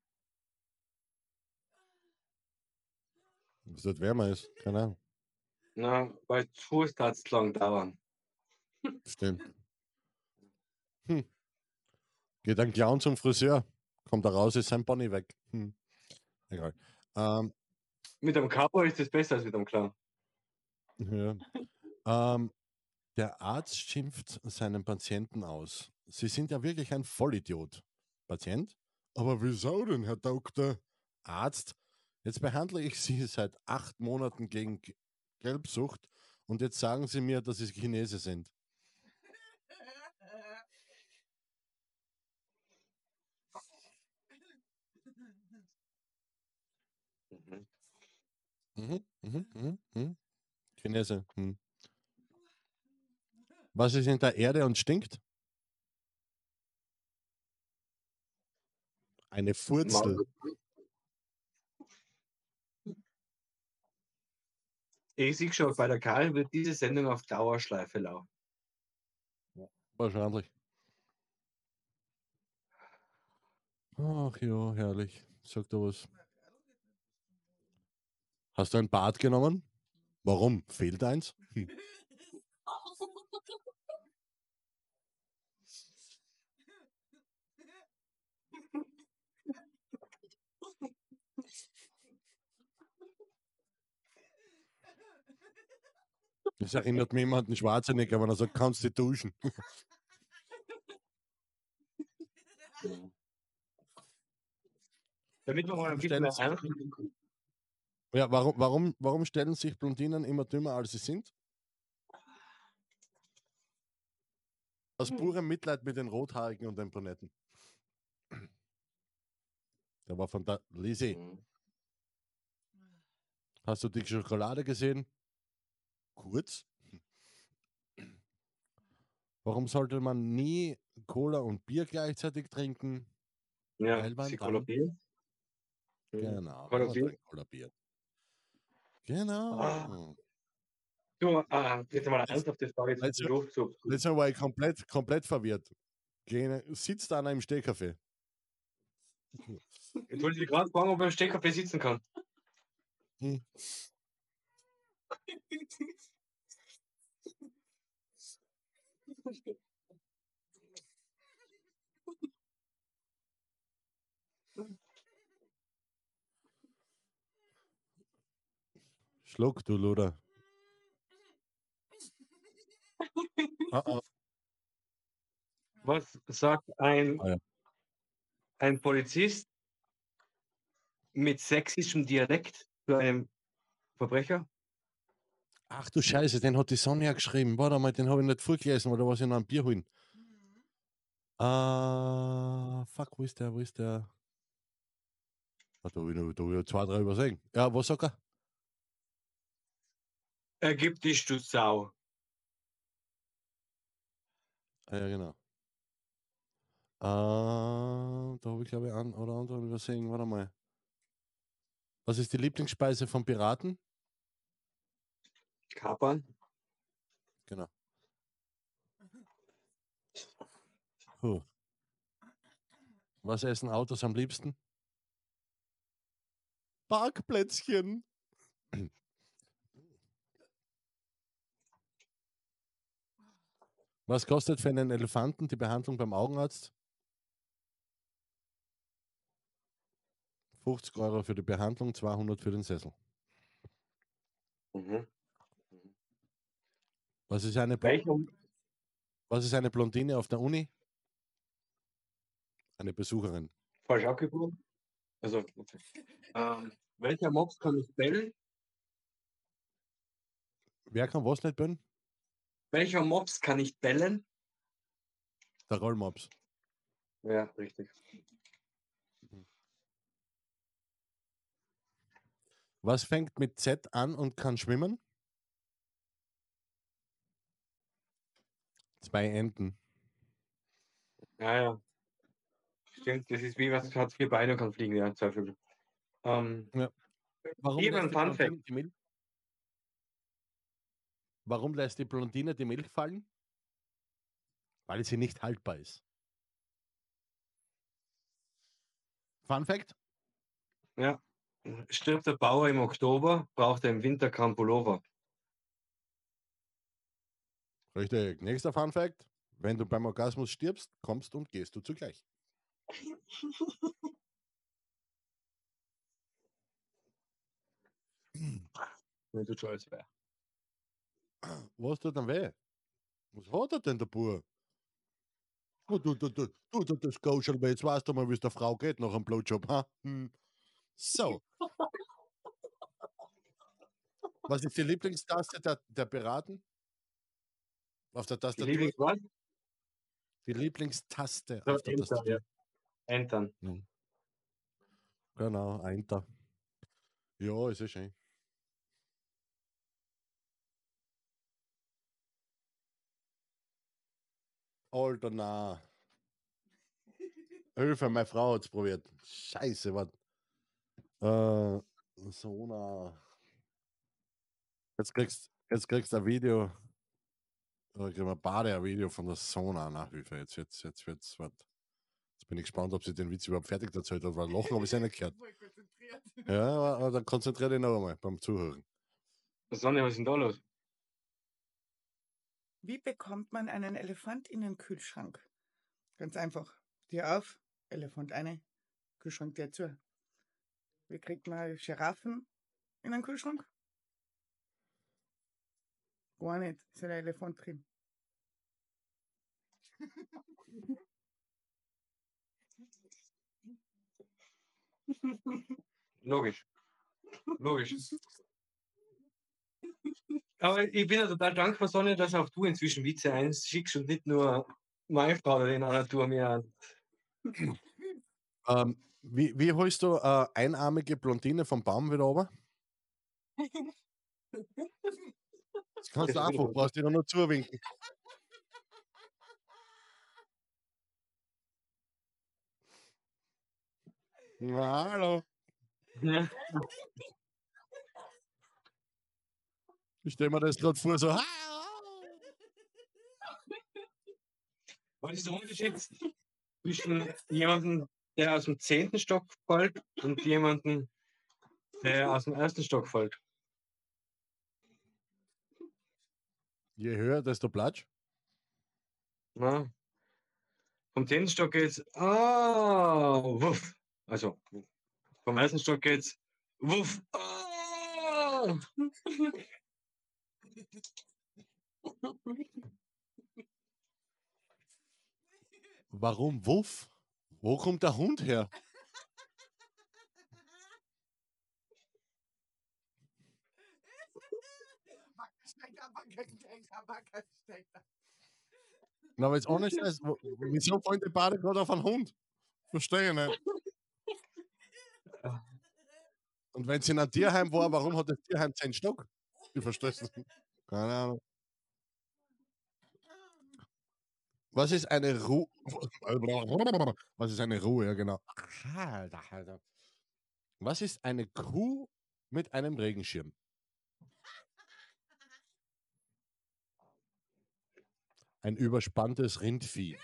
Was dort wärmer ist, keine Ahnung. Na, weil Tourstads lang dauern. Stimmt. Hm. Geht ein Clown zum Friseur, kommt da raus, ist sein Pony weg. Hm. Egal. Ähm, Mit einem Cowboy ist es besser als mit einem Clown. ja. ähm, der Arzt schimpft seinen Patienten aus. Sie sind ja wirklich ein Vollidiot. Patient. Aber wieso denn, Herr Doktor? Arzt, jetzt behandle ich Sie seit acht Monaten gegen Gelbsucht und jetzt sagen Sie mir, dass Sie Chinese sind. Mhm. Mhm, mhm, mhm, mhm. Chinese. Hm. Was ist in der Erde und stinkt? Eine Furzel. Ich sehe schon, bei der Karl wird diese Sendung auf Dauerschleife laufen. Wahrscheinlich. Ach ja, herrlich. Sag da was. Hast du ein Bad genommen? Warum? Fehlt eins? Hm. Das erinnert mich immer an den Schwarzenegger, wenn er sagt, kannst du duschen. Damit wir mal ein bisschen mehr ein. Ja, warum, warum, warum stellen sich Blondinen immer dümmer, als sie sind? Aus purem Mitleid mit den Rothaarigen und den Brunetten. Der war von der Lisi. Mhm. Hast du die Schokolade gesehen? Kurz. Warum sollte man nie Cola und Bier gleichzeitig trinken? Ja, Weil man Psychologie. Mhm. Genau. Cola Bier? Cola Bier. Genau. Ah. Du, äh, jetzt mal eine ernsthafte Frage jetzt zum Durchzug. Jetzt war ich komplett, komplett verwirrt. Gehen, sitzt einer im Stehkaffee. Jetzt wollte ich gerade fragen, ob er im Stehkaffee sitzen kann. Hm. Schluck, du Luder. Ah, ah. Was sagt ein, Ah, ja. ein Polizist mit sächsischem Dialekt zu einem Verbrecher? Ach du Scheiße, den hat die Sonja geschrieben. Warte mal, den habe ich nicht vorgelesen, oder was ich noch ein Bier holen? Ah, fuck, wo ist der, wo ist der? Ah, da habe ich, noch- da hab ich zwei, drei übersehen. Ja, was sagt er? Ergib dich, du Sau. Ah, ja, genau. Ah, da habe ich, glaube ich, einen oder anderen übersehen. Warte mal. Was ist die Lieblingsspeise von Piraten? Kapern? Genau. Puh. Was essen Autos am liebsten? Parkplätzchen. Was kostet für einen Elefanten die Behandlung beim Augenarzt? 50 Euro für die Behandlung, 200 für den Sessel. Mhm. Was ist eine, Blo- Welcher, was ist eine Blondine auf der Uni? Eine Besucherin. falsch abgebogen? Also, okay. ähm, welcher Mops kann ich bellen? Wer kann was nicht bönnen? Welcher Mops kann ich bellen? Der Rollmops. Ja, richtig. Was fängt mit Z an und kann schwimmen? Zwei Enten. Ja, ja. Stimmt, das ist wie was hat vier Beine und kann fliegen, ja, zwei Vögel. Ähm, Warum Hier lässt, ein die Fun Blondine die Milch? Warum lässt die Blondine die Milch fallen? Weil sie nicht haltbar ist. Fun Fact? ja. Stirbt der Bauer im Oktober, braucht er im Winter keinen Pullover. Richtig. Nächster Fun Fact. Wenn du beim Orgasmus stirbst, kommst und gehst du zugleich. Wenn du stolz wär. Was tut denn weh? Was hat er denn, der Bur? Du, du, du, du, du, du, das Social, jetzt weißt du mal, wie es der Frau geht nach einem Blowjob, ha? Hm. So. Was ist die Lieblingstaste der, der Piraten? Auf der Die Tastatur? Lieblingswort? Die Lieblingstaste So, auf der Enter, Tastatur. ja. Entern. Genau, Enter. Ja, ist ja schön. Alter, na. Hilfe, meine Frau hat's probiert. Scheiße, was? Äh, so na. Jetzt kriegst, jetzt kriegst du ein Video. Oder kriegen wir beide ein Video von der Sona Nachhilfe. Jetzt, jetzt, jetzt wird's, was? Jetzt bin ich gespannt, ob sie den Witz überhaupt fertig erzählt hat, weil Lachen habe ich ja nicht gehört. Ja, aber, aber dann konzentriere dich noch einmal beim Zuhören. Sonne, was ist denn da los? Wie bekommt man einen Elefant in den Kühlschrank? Ganz einfach. Tür auf, Elefant eine, Kühlschrank der zu. Wie kriegt man Giraffen in den Kühlschrank? Gar nicht, ist der Elefant drin. Logisch. Logisch. Aber ich bin ja total dankbar, Sonja, dass auch du inzwischen Witze einschickst und nicht nur meine Frau in einer Tour mehr. Ähm, wie, wie holst du äh, einarmige Blondine vom Baum wieder runter? Das kannst du einfach, brauchst dir nur zuwinken. Na, hallo. Ja. Ich stelle mir das gerade vor, so. "Ah!" Was ist der Unterschied zwischen jemandem, der aus dem zehnten Stock fällt und jemandem, der aus dem ersten Stock fällt? Je höher, desto platsch. Na? Vom zehnten Stock geht's. Oh, wuff. Also, vom ersten Stock geht's. Wuff. Oh. Warum Wuff? Wo kommt der Hund her? Na, aber jetzt ohne Scheiß, wieso fallen die beide gerade auf einen Hund? Verstehe ich nicht. Und wenn sie in einem Tierheim war, warum hat das Tierheim zehn Stock? Ich verstehe es nicht. Keine Ahnung. Was ist eine Ruhe? Was ist eine Ruhe? Ja, genau. Was ist eine Kuh mit einem Regenschirm? Ein überspanntes Rindvieh.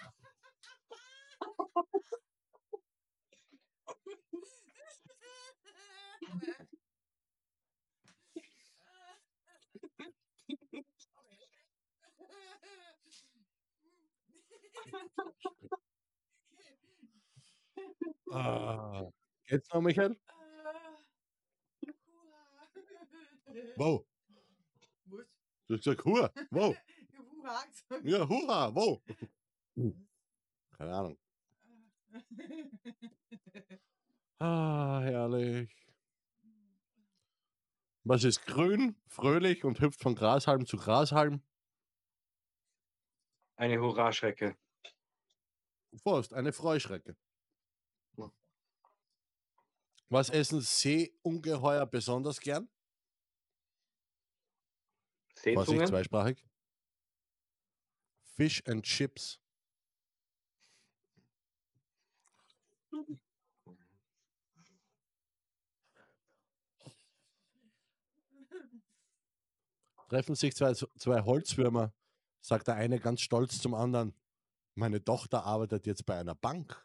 Ah. Geht's noch, Michael? Wow. Was? Du hast gesagt, Hurra. Wow. Ja, Hurra. Ja, hurra. Wow. Keine Ahnung. Ah, herrlich. Was ist grün, fröhlich und hüpft von Grashalm zu Grashalm? Eine Hurraschrecke. Forst, eine Freuschrecke. Was essen Seeungeheuer besonders gern? Vorsicht, Seezungen. zweisprachig. Fish and Chips. Treffen sich zwei, zwei Holzwürmer, sagt der eine ganz stolz zum anderen. Meine Tochter arbeitet jetzt bei einer Bank.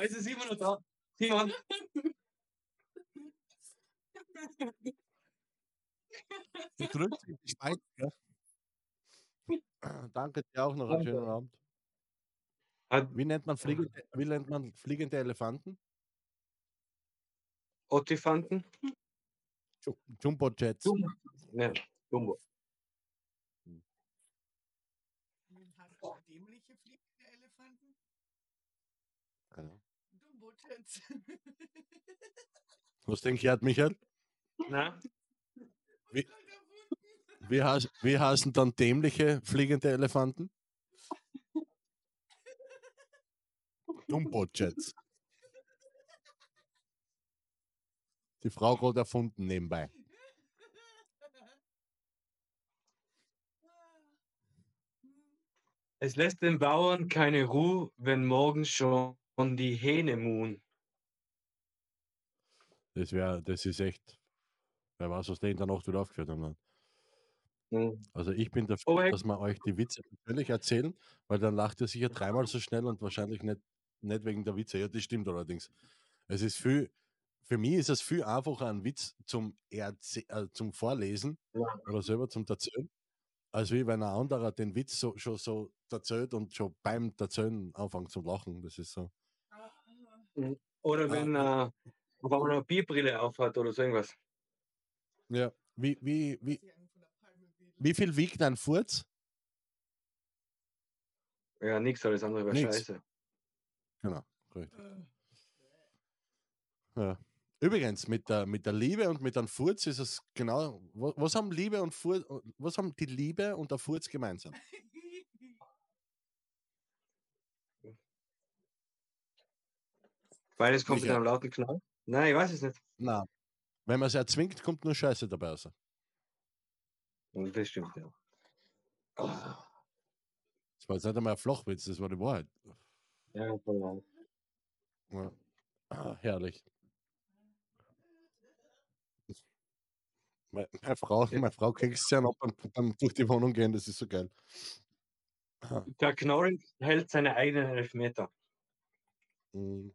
Ist es immer noch da? Simon. Gedrückt in die Schweiz. Danke dir auch noch. Einen schönen Abend. Wie nennt man fliegende, wie nennt man fliegende Elefanten? Otifanten? Jumbo Jets. Jumbo. Ja, Jumbo. Hm. Dämliche fliegende Elefanten? Ja. Jumbo Jets. Was denkt Gerd Michael? Na? Wie, heiß, wie heißen dann dämliche fliegende Elefanten? Dumbo-Jets. Die Frau gerade erfunden nebenbei. Es lässt den Bauern keine Ruhe, wenn morgens schon die Hähne muhen. Das wäre, das ist echt. Wer weiß, was die in der Nacht wieder aufgeführt haben. Dann. Hm. Also ich bin dafür, Oh, dass wir euch die Witze natürlich erzählen, weil dann lacht ihr sicher dreimal so schnell und wahrscheinlich nicht, nicht wegen der Witze. Ja, das stimmt allerdings. Es ist viel, für mich ist es viel einfacher, einen Witz zum, Erze äh, zum Vorlesen Ja. oder selber zum Erzählen, als wie wenn ein anderer den Witz so, schon so erzählt und schon beim Erzählen anfängt zu lachen. Das ist so. Oder Ah, wenn äh, auf einmal eine Bierbrille aufhat oder so irgendwas. Ja. Wie, wie, wie, wie viel wiegt ein Furz? Ja, nix, alles andere wäre Nix. scheiße. Genau, richtig. Ja. Übrigens, mit der, mit der Liebe und mit einem Furz ist es genau. Was, was haben Liebe und Furz, was haben die Liebe und der Furz gemeinsam? Beides kommt mit einem lauten Knall. Nein, ich weiß es nicht. Na, wenn man es erzwingt, kommt nur Scheiße dabei raus. Und Das stimmt, ja. Das war jetzt nicht einmal ein Flachwitz, das war die Wahrheit. Ja, voll. Ja. Ah, herrlich. Meine, meine Frau, meine Frau kriegt es ja noch beim, beim durch die Wohnung gehen, das ist so geil. Ah, Der Knorren hält seine eigenen Elfmeter. mm.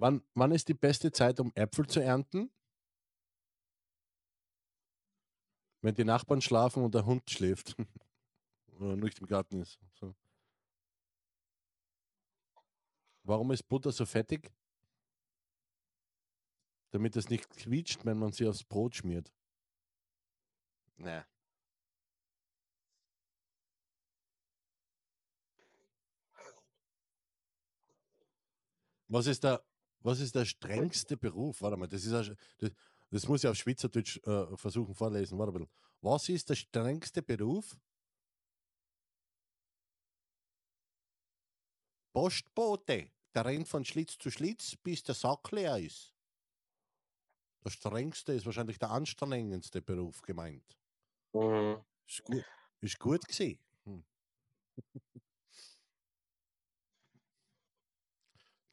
Wann, wann ist die beste Zeit, um Äpfel zu ernten? Wenn die Nachbarn schlafen und der Hund schläft. Oder nicht im Garten ist. So. Warum ist Butter so fettig? Damit es nicht quietscht, wenn man sie aufs Brot schmiert. Nee. Was ist der, was ist der strengste Beruf? Warte mal, das ist sch- das, das muss ich auf Schweizerdeutsch äh, versuchen vorlesen. Warte mal. Was ist der strengste Beruf? Postbote. Der rennt von Schlitz zu Schlitz, bis der Sack leer ist. Der strengste ist wahrscheinlich der anstrengendste Beruf gemeint. Mhm. Ist gut, ist gut gewesen. Hm.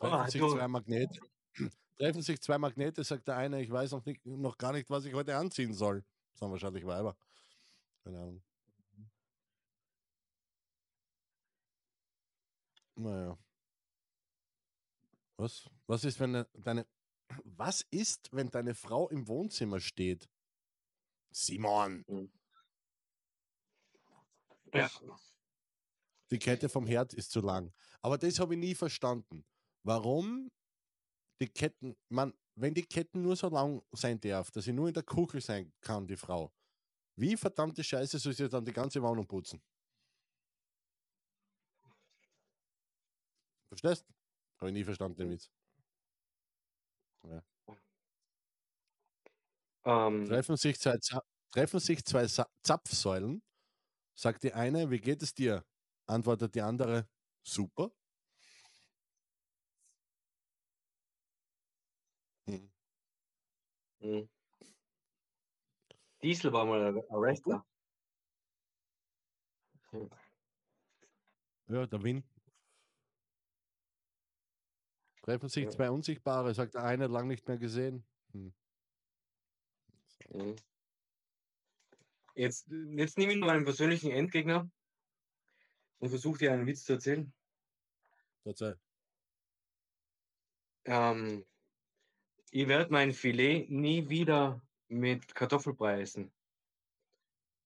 Treffen Ah, sich zwei Magnete. Treffen sich zwei Magnete, sagt der eine, ich weiß noch, nicht, noch gar nicht, was ich heute anziehen soll. Das sind wahrscheinlich Weiber. Keine Ahnung. Naja. Was? Was ist, wenn de- deine. Was ist, wenn deine Frau im Wohnzimmer steht? Simon! Ja. Die Kette vom Herd ist zu lang. Aber das habe ich nie verstanden. Warum die Ketten, man, wenn die Ketten nur so lang sein darf, dass sie nur in der Kugel sein kann, die Frau, wie verdammte Scheiße soll sie dann die ganze Wohnung putzen? Verstehst? Habe ich nie verstanden, den Witz. Ähm, Treffen sich zwei, treffen sich zwei Zapfsäulen, sagt die eine, wie geht es dir? Antwortet die andere, super. Hm. Mhm. Diesel war mal ein Wrestler. Ja, der Win. Treffen sich Ja. zwei Unsichtbare, sagt der eine, lang nicht mehr gesehen. Hm. Mhm. Jetzt, jetzt nehme ich noch einen persönlichen Endgegner und versuche dir einen Witz zu erzählen. Verzeih. Ähm, ich werde mein Filet nie wieder mit Kartoffelbrei essen.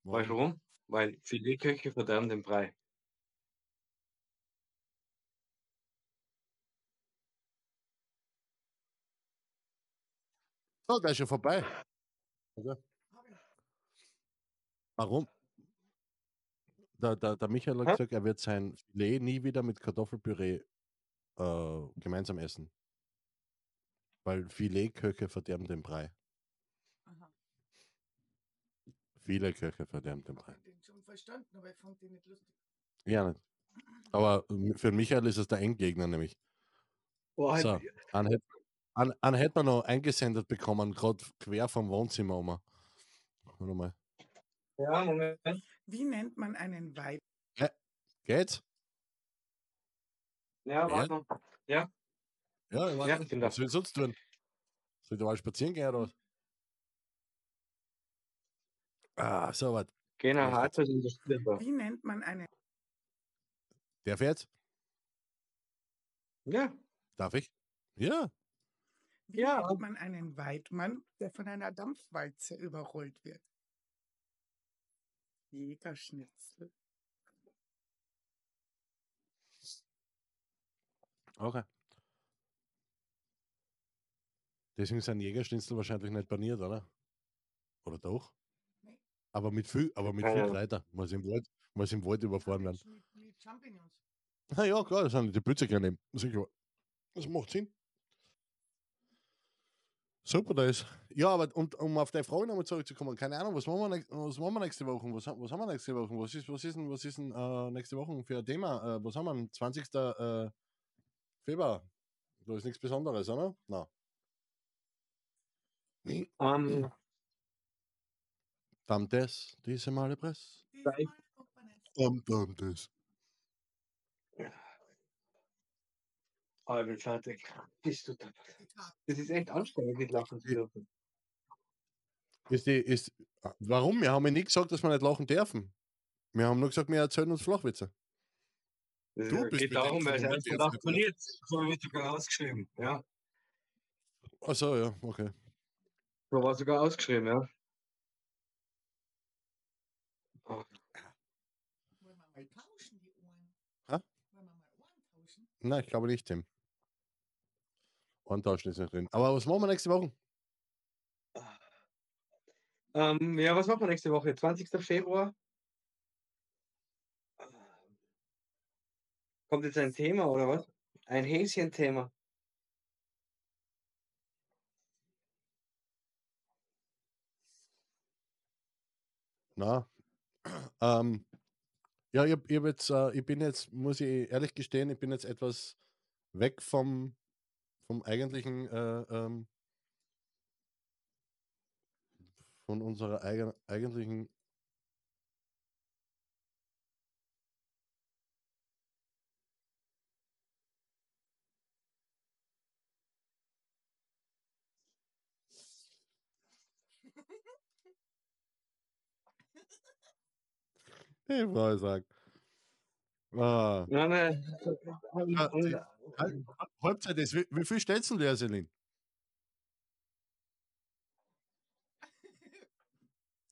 Weißt du Warum? Weil Filetköche verderben den Brei. Oh, der ist schon vorbei. Okay. Warum? Der, der, der Michael hat Hä? gesagt, er wird sein Filet nie wieder mit Kartoffelpüree äh, gemeinsam essen. Weil viele Köche verderben den Brei. Aha. Viele Köche verderben den Ich Brei. hab den schon verstanden, aber ich fand den nicht lustig. Ja, nicht. Aber ähm, für Michael ist es der Endgegner nämlich. Halt, So, einen hätte einen, einen hätte man noch eingesendet bekommen, gerade quer vom Wohnzimmer um. Warte mal. Ja, Moment. Wie nennt man einen Weib? Geht's? Ja, Ja. warte mal. Ja, ich Ja, ich bin da. Was soll ich sonst tun? Soll ich da mal spazieren gehen oder was? Ah, so was. Genau, Ja. hart in der Splitter. Wie nennt man einen Darf ich jetzt? Ja, Darf ich? Ja. Wie Ja. nennt man einen Weidmann, der von einer Dampfwalze überrollt wird? Jägerschnitzel. Okay. Deswegen sind Jägerschnitzel wahrscheinlich nicht paniert, oder? Oder doch? Nee. Aber mit viel, aber mit viel. Kräuter. Muss im Wald, muss im Wald überfahren werden. Mit, mit Champignons. Na ja, klar, das sind die Pütze gerne. Sicher. Das macht Sinn. Super, das. Ja, aber und, um auf deine Frage nochmal zurückzukommen, keine Ahnung, was machen wir, nächst, was machen wir nächste Woche? Was, haben- was haben wir nächste Woche? Was ist, was ist denn, was ist denn äh, nächste Woche für ein Thema? Äh, was haben wir am 20. Äh, Februar? Da ist nichts Besonderes, oder? Nein. Ähm, Dann das, diese Male Press. Das. oh, ich bin fertig. Bist du. Zitat. Das ist echt anstrengend, nicht lachen zu dürfen. Ist die, ist, warum? Wir haben ja nie gesagt, dass wir nicht lachen dürfen. Wir haben nur gesagt, wir erzählen uns Flachwitze. Das Du ist- bist geht darum, weil es jetzt verliert. So wird sogar ausgeschrieben. Ja, Achso, ja, okay. So war sogar ausgeschrieben, ja. Oh, Wollen wir mal tauschen, die Ohren? Hä? Wollen wir mal Ohren tauschen? Nein, ich glaube nicht, Tim. Antauschen ist nicht drin. Aber was machen wir nächste Woche? Ähm, ja, was machen wir nächste Woche? 20. Februar. Kommt jetzt ein Thema oder was? Ein Häschen-Thema. Ähm, ja, ich, ich, jetzt, äh, ich bin jetzt, muss ich ehrlich gestehen, ich bin jetzt etwas weg vom, vom eigentlichen, äh, ähm, von unserer eigen, eigentlichen Ich wollte sagen. Ah, Ja, ne, Halbzeit ist. Wie, wie viel stellst du dir, Selin?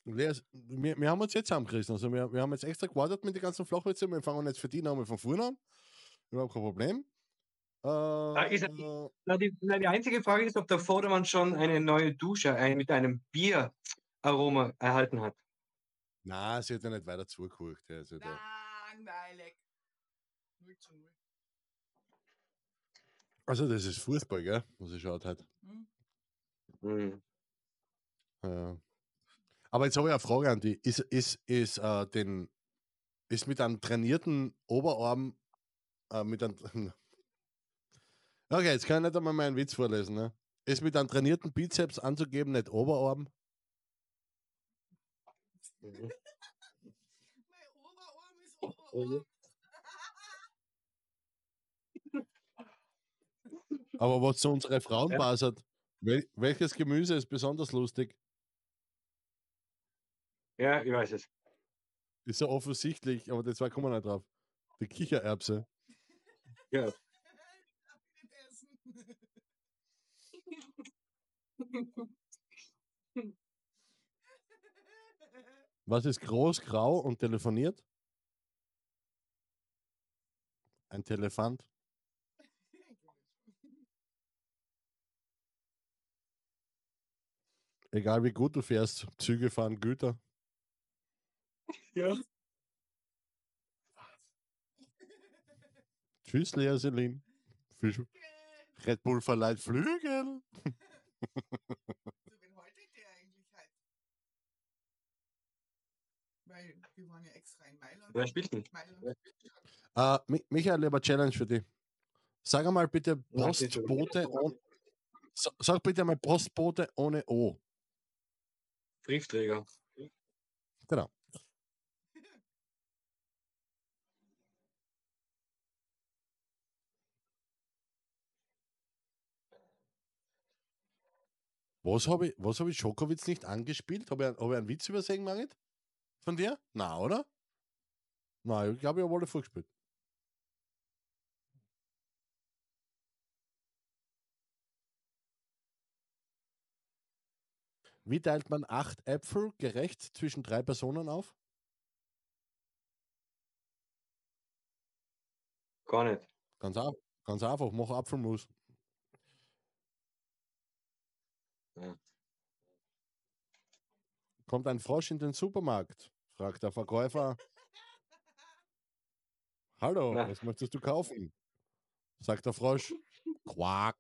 Wir, wir haben uns jetzt zusammengerissen. Also wir, wir haben jetzt extra gewartet mit den ganzen Flachwitzen. Wir fangen jetzt für die nochmal von vorne an. Überhaupt kein Problem. Äh, ist äh, na, die, na, die einzige Frage ist, ob der Vordermann schon eine neue Dusche ein, mit einem Bieraroma erhalten hat. Na, sie hat ja nicht weiter zugeguckt. Also da. Langweilig. 0 zu 0. also das ist Fußball, gell? Was ich schaut hat. Hm? Hm. Ja. Aber jetzt habe ich eine Frage an die. Ist, ist, ist, äh, den, ist mit einem trainierten Oberarm, äh, mit einem. Okay, jetzt kann ich nicht einmal meinen Witz vorlesen. Ne? Ist mit einem trainierten Bizeps anzugeben nicht Oberarm? Mhm. Mein Oberarm ist Oberarm. Aber was zu unsere Frauen passt, wel, welches Gemüse ist besonders lustig? Ja, ich weiß es. Ist so offensichtlich, aber das war kommen wir nicht drauf. Die Kichererbse. Ja. Darf ich nicht essen? Was ist groß, grau und telefoniert? Ein Telefant. Egal wie gut du fährst, Züge fahren Güter. Ja. Tschüss, Lea Selin. Red Bull verleiht Flügel. Also, wen haltet ihr eigentlich heute? Weil wir waren ja extra in Mailand. Wer spielt denn? Mailand. Äh, Mi- Michael, lieber Challenge für dich. Sag einmal bitte Postbote ohne. Sa- Sag bitte einmal Postbote ohne O. Briefträger. Genau. Was habe ich, was hab ich Schokowitz nicht angespielt? Habe ich, hab ich einen Witz übersehen, Marit? Von dir? Na, oder? Nein, ich glaube, ich habe alle vorgespielt. Wie teilt man acht Äpfel gerecht zwischen drei Personen auf? Gar nicht. Ganz, ganz einfach, mach Apfelmus. Ja. Kommt ein Frosch in den Supermarkt? fragt der Verkäufer. Hallo, Na. was möchtest du kaufen? sagt der Frosch. Quack.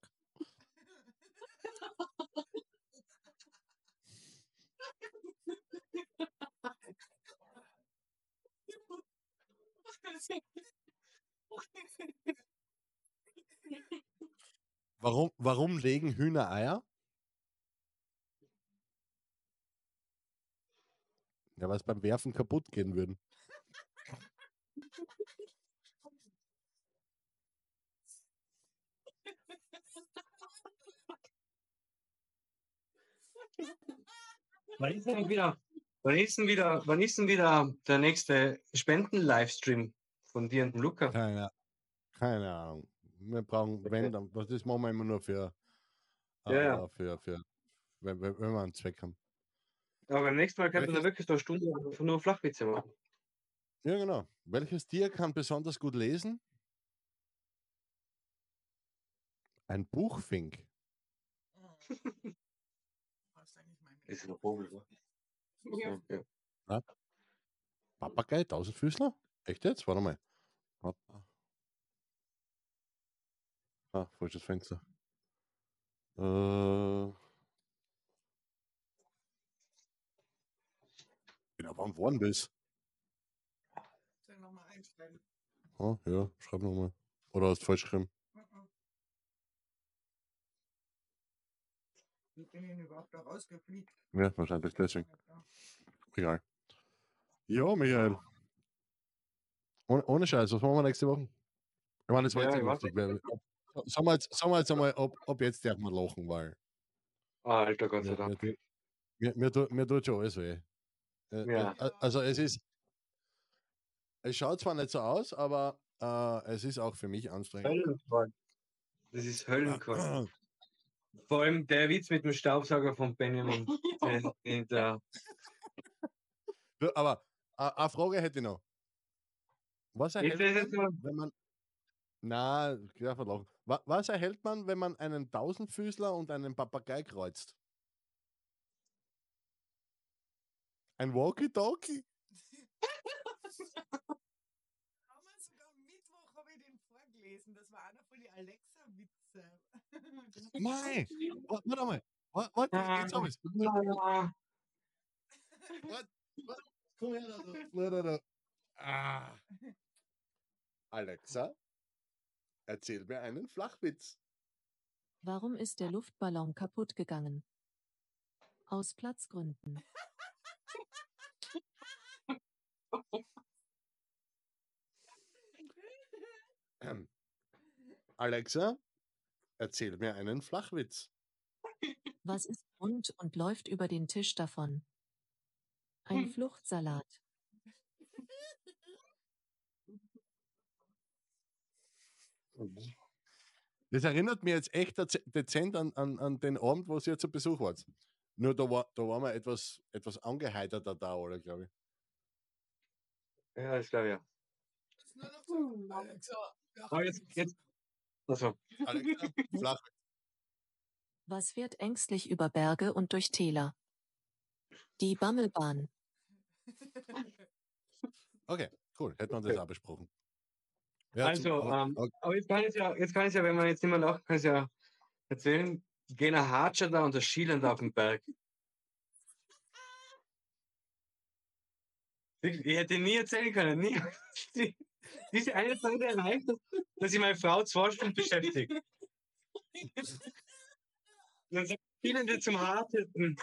Warum, warum legen Hühner Eier? Ja, weil es beim Werfen kaputt gehen würden. Wann ist denn wieder, wann ist denn wieder, wann ist denn wieder der nächste Spenden-Livestream von dir und dem Luca? Keine, keine Ahnung. Wir brauchen, wenn, dann, das das machen wir immer nur für, Ja, ja. äh, für, für wenn, wenn, wir einen Zweck haben. Aber beim nächsten Mal könnten wir Welches- wirklich so eine Stunde nur Flachwitze machen. Ja, genau. Welches Tier kann besonders gut lesen? Ein Buchfink. Ist ein Vogel, oder? Ja. Ja. Papagei, Tausendfüßler? Echt jetzt? Warte mal. Papa. Ah, falsches Fenster. Äh. Genau, wann waren das? Soll ich nochmal einschreiben? Ah, ja, schreib nochmal. Oder hast du falsch geschrieben? Wie bin ich überhaupt da rausgefliegt? Ja, wahrscheinlich deswegen. Egal. Ja, Michael. Ohne, ohne Scheiß, was machen wir nächste Woche? Ich meine, das war Ja, jetzt ich nicht Sagen wir jetzt, sagen wir jetzt einmal, ob, ob jetzt darf man lachen, weil Ah, Alter, Gott sei mir, mir, Dank. tut- mir, mir, tut- mir tut schon alles weh. Äh, Ja. äh, Also es ist, es schaut zwar nicht so aus, aber äh, es ist auch für mich anstrengend. Höllenkalt. Das ist Höllenkalt. Vor allem der Witz mit dem Staubsauger von Benjamin. Den, den der, Du, Aber eine Frage hätte ich noch. Was erhält man, wenn man... Na, ich darf nicht lachen. Wa- Was erhält man, wenn man einen Tausendfüßler und einen Papagei kreuzt? Ein Walkie-Talkie? Haben wir sogar am Mittwoch habe ich den vorgelesen. Das war einer von den Alexa-Witze. Nein! Wa- Warte mal. Wa- Warte, jetzt hab ich's. Ja. Komm her, da, da. Ah. Alexa, erzähl mir einen Flachwitz. Warum ist der Luftballon kaputt gegangen? Aus Platzgründen. Alexa, erzähl mir einen Flachwitz. Was ist rund und läuft über den Tisch davon? Ein Fluchtsalat. Das erinnert mich jetzt echt dez- dezent an, an, an den Abend, wo ihr zu Besuch wart. Nur da war, da waren wir etwas, etwas angeheiterter da, oder glaube ich. ja, das glaube ich so. Alexa, ja, Aber jetzt, jetzt. Also, Alexa, flach. Was fährt ängstlich über Berge und durch Täler? Die Bammelbahn. Okay, cool. Hätten wir das Okay. auch besprochen. Ja, also, zum- ähm, okay. aber jetzt kann es ja, jetzt kann es ja, wenn man jetzt nicht mehr lacht, kann es ja erzählen, gehen ein Hatscher da und der Schielen da auf den Berg. Ich ich hätte nie erzählen können, nie. Die- Diese eine Zeit erreicht, dass ich meine Frau zwei Stunden beschäftige. Dann sagt Schielende zum Hartesten,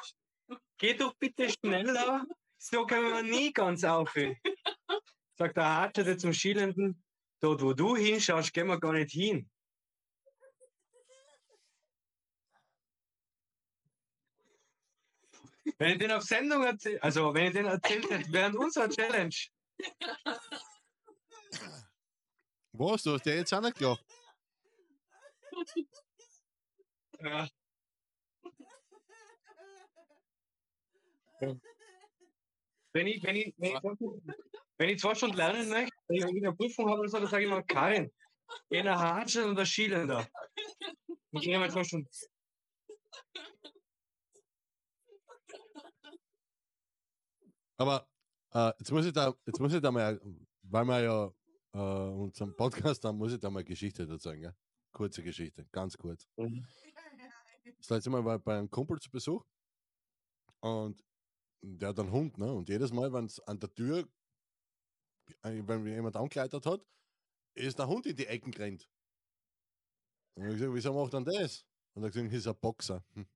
geh doch bitte schneller, so können wir nie ganz aufhören. Sagt der Hartete zum Schielenden, dort wo du hinschaust, gehen wir gar nicht hin. Wenn ich den auf Sendung erzählt, also wenn ich den erzählt hätte, während unserer Challenge, Was, du hast ja jetzt auch nicht gelacht. ja. Wenn ich, wenn ich, wenn ich, wenn ich zwei Stunden lernen möchte, wenn ich eine Prüfung habe oder so, dann sage ich mal, Karin, einer Hartschel und der Schielender. Und gehen wir zwei Stunden. Aber äh, jetzt muss ich da, jetzt muss ich da mal, weil wir ja äh, unseren Podcast haben, muss ich da mal Geschichte dazu sagen. Gell? Kurze Geschichte, ganz kurz. Mhm. Das letzte Mal war ich bei einem Kumpel zu Besuch und der hat einen Hund, ne? Und jedes Mal, wenn es an der Tür, äh, wenn jemand angekleidet hat, ist der Hund in die Ecken gerannt. Und ich gesagt, wieso macht er das? Und er hat gesagt, ist ein Boxer.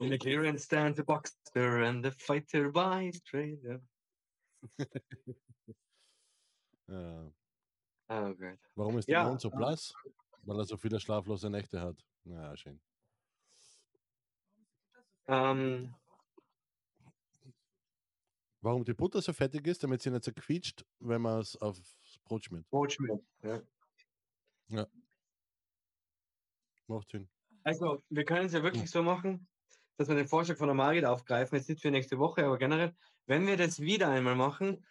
In the clearance stands the boxer and the fighter by straight. Ja. Ja. Oh Gott. Warum ist Ja, der Hund so äh, blass? Weil er so viele schlaflose Nächte hat. Ja, schön. Ähm, Warum die Butter so fettig ist, damit sie nicht so quietscht, wenn man es aufs Brot schmiert. Brotschmied. Ja. Macht Sinn. Also, wir können es ja wirklich so machen, dass wir den Vorschlag von der Marit aufgreifen, jetzt nicht für nächste Woche, aber generell, wenn wir das wieder einmal machen,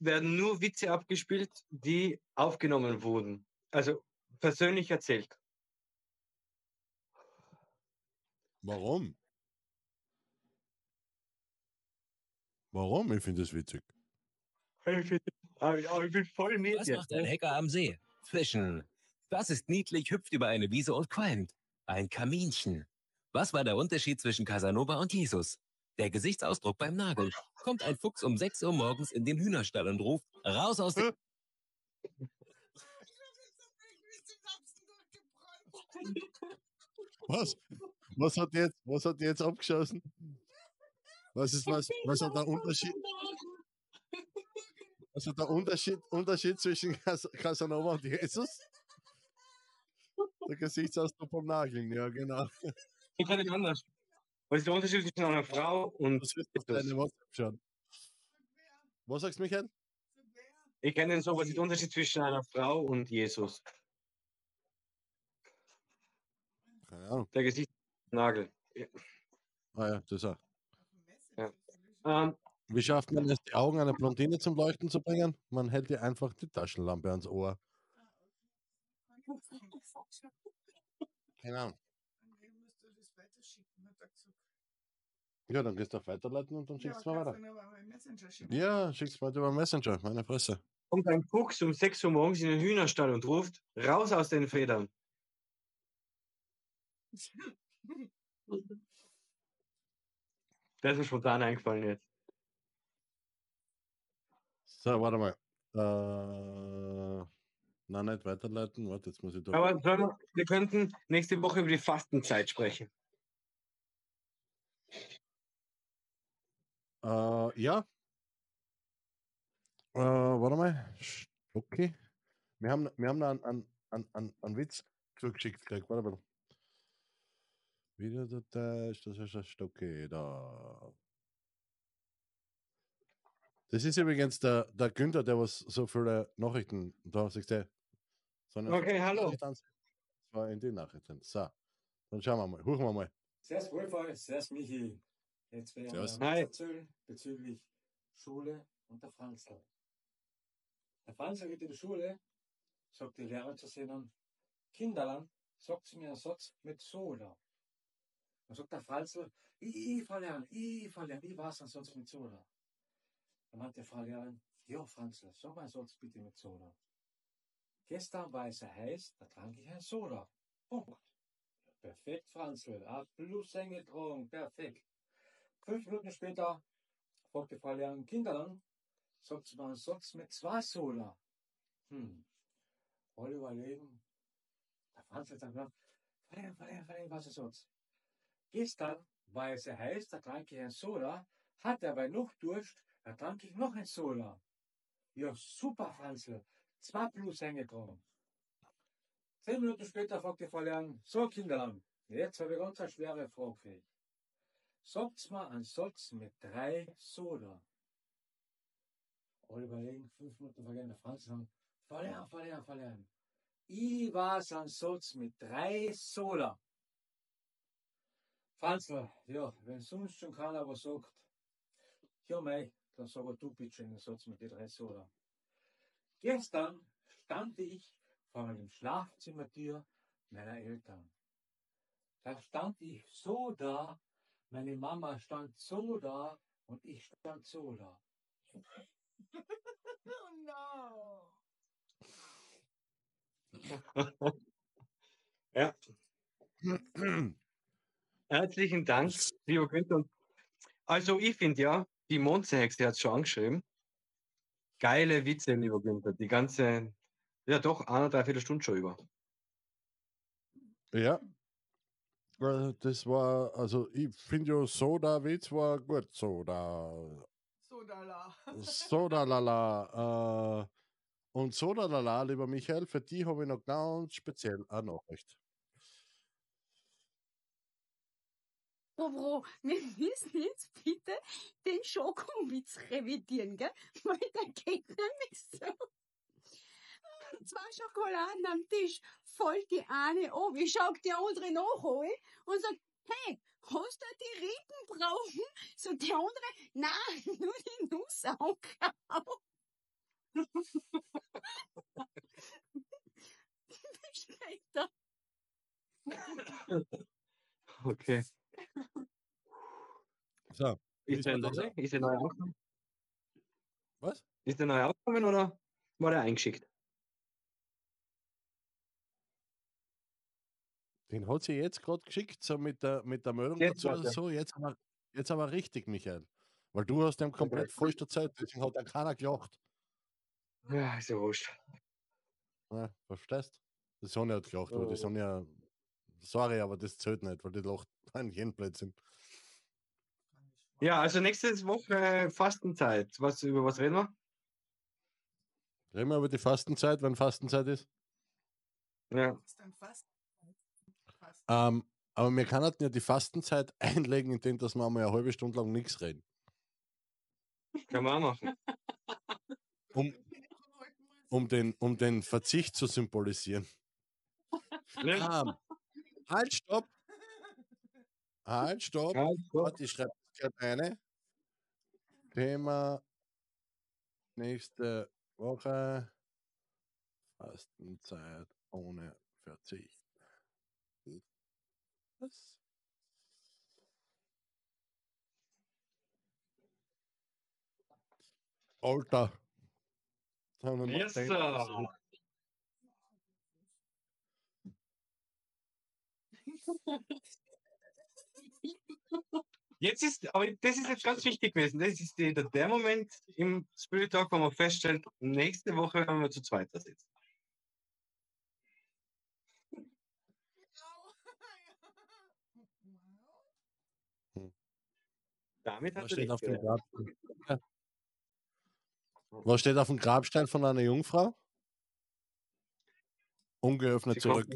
werden nur Witze abgespielt, die aufgenommen wurden. Also persönlich erzählt. Warum? Warum? Ich finde das witzig. Aber ja, ich bin voll mit Was macht ein Hacker am See? Fischen. Das ist niedlich, hüpft über eine Wiese und qualmt. Ein Kaminchen. Was war der Unterschied zwischen Casanova und Jesus? Der Gesichtsausdruck beim Nagel. Kommt ein Fuchs um 6 Uhr morgens in den Hühnerstall und ruft, raus aus dem... Was? Was hat jetzt, was hat jetzt abgeschossen? Was ist was? Was hat der Unterschied? Was hat der Unterschied, Unterschied zwischen Cas- Casanova und Jesus? Der Gesichtsausdruck vom Nageln, ja genau. Ich kann nicht anders. Was ist der Unterschied zwischen einer Frau und Was ist deine WhatsApp schauen? Was sagst du, Michael? Ich kenne den so, was ist der Unterschied zwischen einer Frau und Jesus? Keine Ahnung. Der Gesichtsnagel. Ah ja, das auch. Ähm, Wie schafft man es, die Augen einer Blondine zum Leuchten zu bringen? Man hält ihr einfach die Taschenlampe ans Ohr. Keine Ahnung. Ja, dann gehst du auf Weiterleiten und dann schickst du mal weiter. Ja, schickst mal über Messenger, meine Fresse. kommt ein Fuchs um 6 Uhr morgens in den Hühnerstall und ruft, raus aus den Federn. Das ist mir spontan eingefallen jetzt. So, warte mal. Äh, nein, nicht weiterleiten. Warte, jetzt muss ich da. Aber sollen wir, wir könnten nächste Woche über die Fastenzeit sprechen. Äh, ja. Äh, warte mal. Okay. Wir haben, wir haben da einen, einen, einen, einen, Witz zugeschickt gekriegt. Warte mal. Wieder der Tisch, das ist das Stocke da. Das ist übrigens der, der Günther, der was so viele Nachrichten da du. So Okay, hallo. Das war in den Nachrichten. So, dann schauen wir mal, huchen wir mal. Servus Wolfer, servus Michi. Jetzt werden wir Hi. erzählen bezüglich Schule und der Franzl. Der Franzl geht in die Schule, sagt die Lehrer zu seinen Kinderlern, sagt sie mir einen Satz mit Soda. Dann sagt der Franzl, ich, ich verlernen, ich verlernen, ich weiß einen Satz mit Soda. Dann hat die Frau Lehrerin, ja Franzl, sag mal einen Satz bitte mit Soda. Gestern war es heiß, da trank ich ein Soda. Punkt. Perfekt, Franzl. A plus eingetragen. Perfekt. Fünf Minuten später fragt die Frau Lehrerin Kinderlang, sagt sie einen Satz mit zwei Soda. Hm. Alle überlegen. Der Franzl sagt dann, Verlegen, verlegen, verlegen, was ist jetzt? Gestern war es sehr heiß, da trank ich ein Soda, hatte aber noch Durst, da trank ich noch ein Soda. Ja, super, Franzl. Zwei plus eingetragen. Zehn Minuten später fragt die Frau Lehrerin, so Kinderlang, jetzt habe ich ganz eine schwere Frage für euch. Sagt's mal einen Satz mit drei Soda. Alle überlegen, fünf Minuten vergehen, der Franz sagen, verlernen, verlernen, verlernen. Ich weiß einen Satz mit drei Soda. Franzl, ja, wenn sonst schon keiner was sagt, ja mei, dann sag du bitte einen Satz mit den drei Soda. Gestern stand ich vor dem Schlafzimmertür meiner Eltern. Da stand ich so da, meine Mama stand so da und ich stand so da. Oh no. Ja. Herzlichen Dank, lieber Günther. Also ich finde ja, die Mondsehexe hat es schon angeschrieben. Geile Witze, lieber Günther. Die ganze, ja doch, eine, dreiviertel Stunde schon über. Ja. Das war, also ich finde ja Soda-Witz war gut, Soda. Sodala. Sodalala. Äh, und Sodalala, lieber Michael, für die habe ich noch ganz speziell eine Nachricht. Bro, wir müssen jetzt bitte den Schokowitz revidieren, gell? Weil der geht nämlich so. Zwei Schokoladen am Tisch, voll die eine an, ich schau die andere nachholen und sag, hey, hast du die Rippen brauchen? So die andere, nein, nur die Nuss angekauft. Später. Okay. So, Ist der Ist neu? Ist der neu angekommen? was? Ist der neu angekommen oder war der eingeschickt? Den hat sie jetzt gerade geschickt, so mit der, mit der Meldung Jetzt dazu. warte. So, jetzt aber, jetzt aber richtig, Michael. Weil du hast dem komplett falsch erzählt, deswegen hat dann keiner gelacht. Ja, ist ja wurscht. Ja, verstehst? Die Sonne hat gelacht, aber die Oh. Sonne, sorry, aber das zählt nicht, weil die lacht an jeden Blödsinn. Ja, also nächste Woche Fastenzeit. Was, über was reden wir? Reden wir über die Fastenzeit, wenn Fastenzeit ist. Ja. Ist dann fast. Ähm, aber wir können ja die Fastenzeit einlegen, indem dass wir mal eine halbe Stunde lang nichts reden. Können wir auch machen. Um, um, den, um den Verzicht zu symbolisieren. Ja. Ähm, halt, stopp! Halt, stopp! Ja, so. Warte, ich schreibe gerade eine. Thema nächste Woche. Fastenzeit ohne Verzicht. Was? Alter. Yes, sir. Jetzt ist, aber das ist jetzt ganz wichtig gewesen. Das ist der, der Moment im Spirit Talk, wo man feststellt, nächste Woche werden wir zu zweit da sitzen. Damit Was hat steht, auf dem gehabt. Grab Ja. Was steht auf dem Grabstein von einer Jungfrau? Ungeöffnet zurück.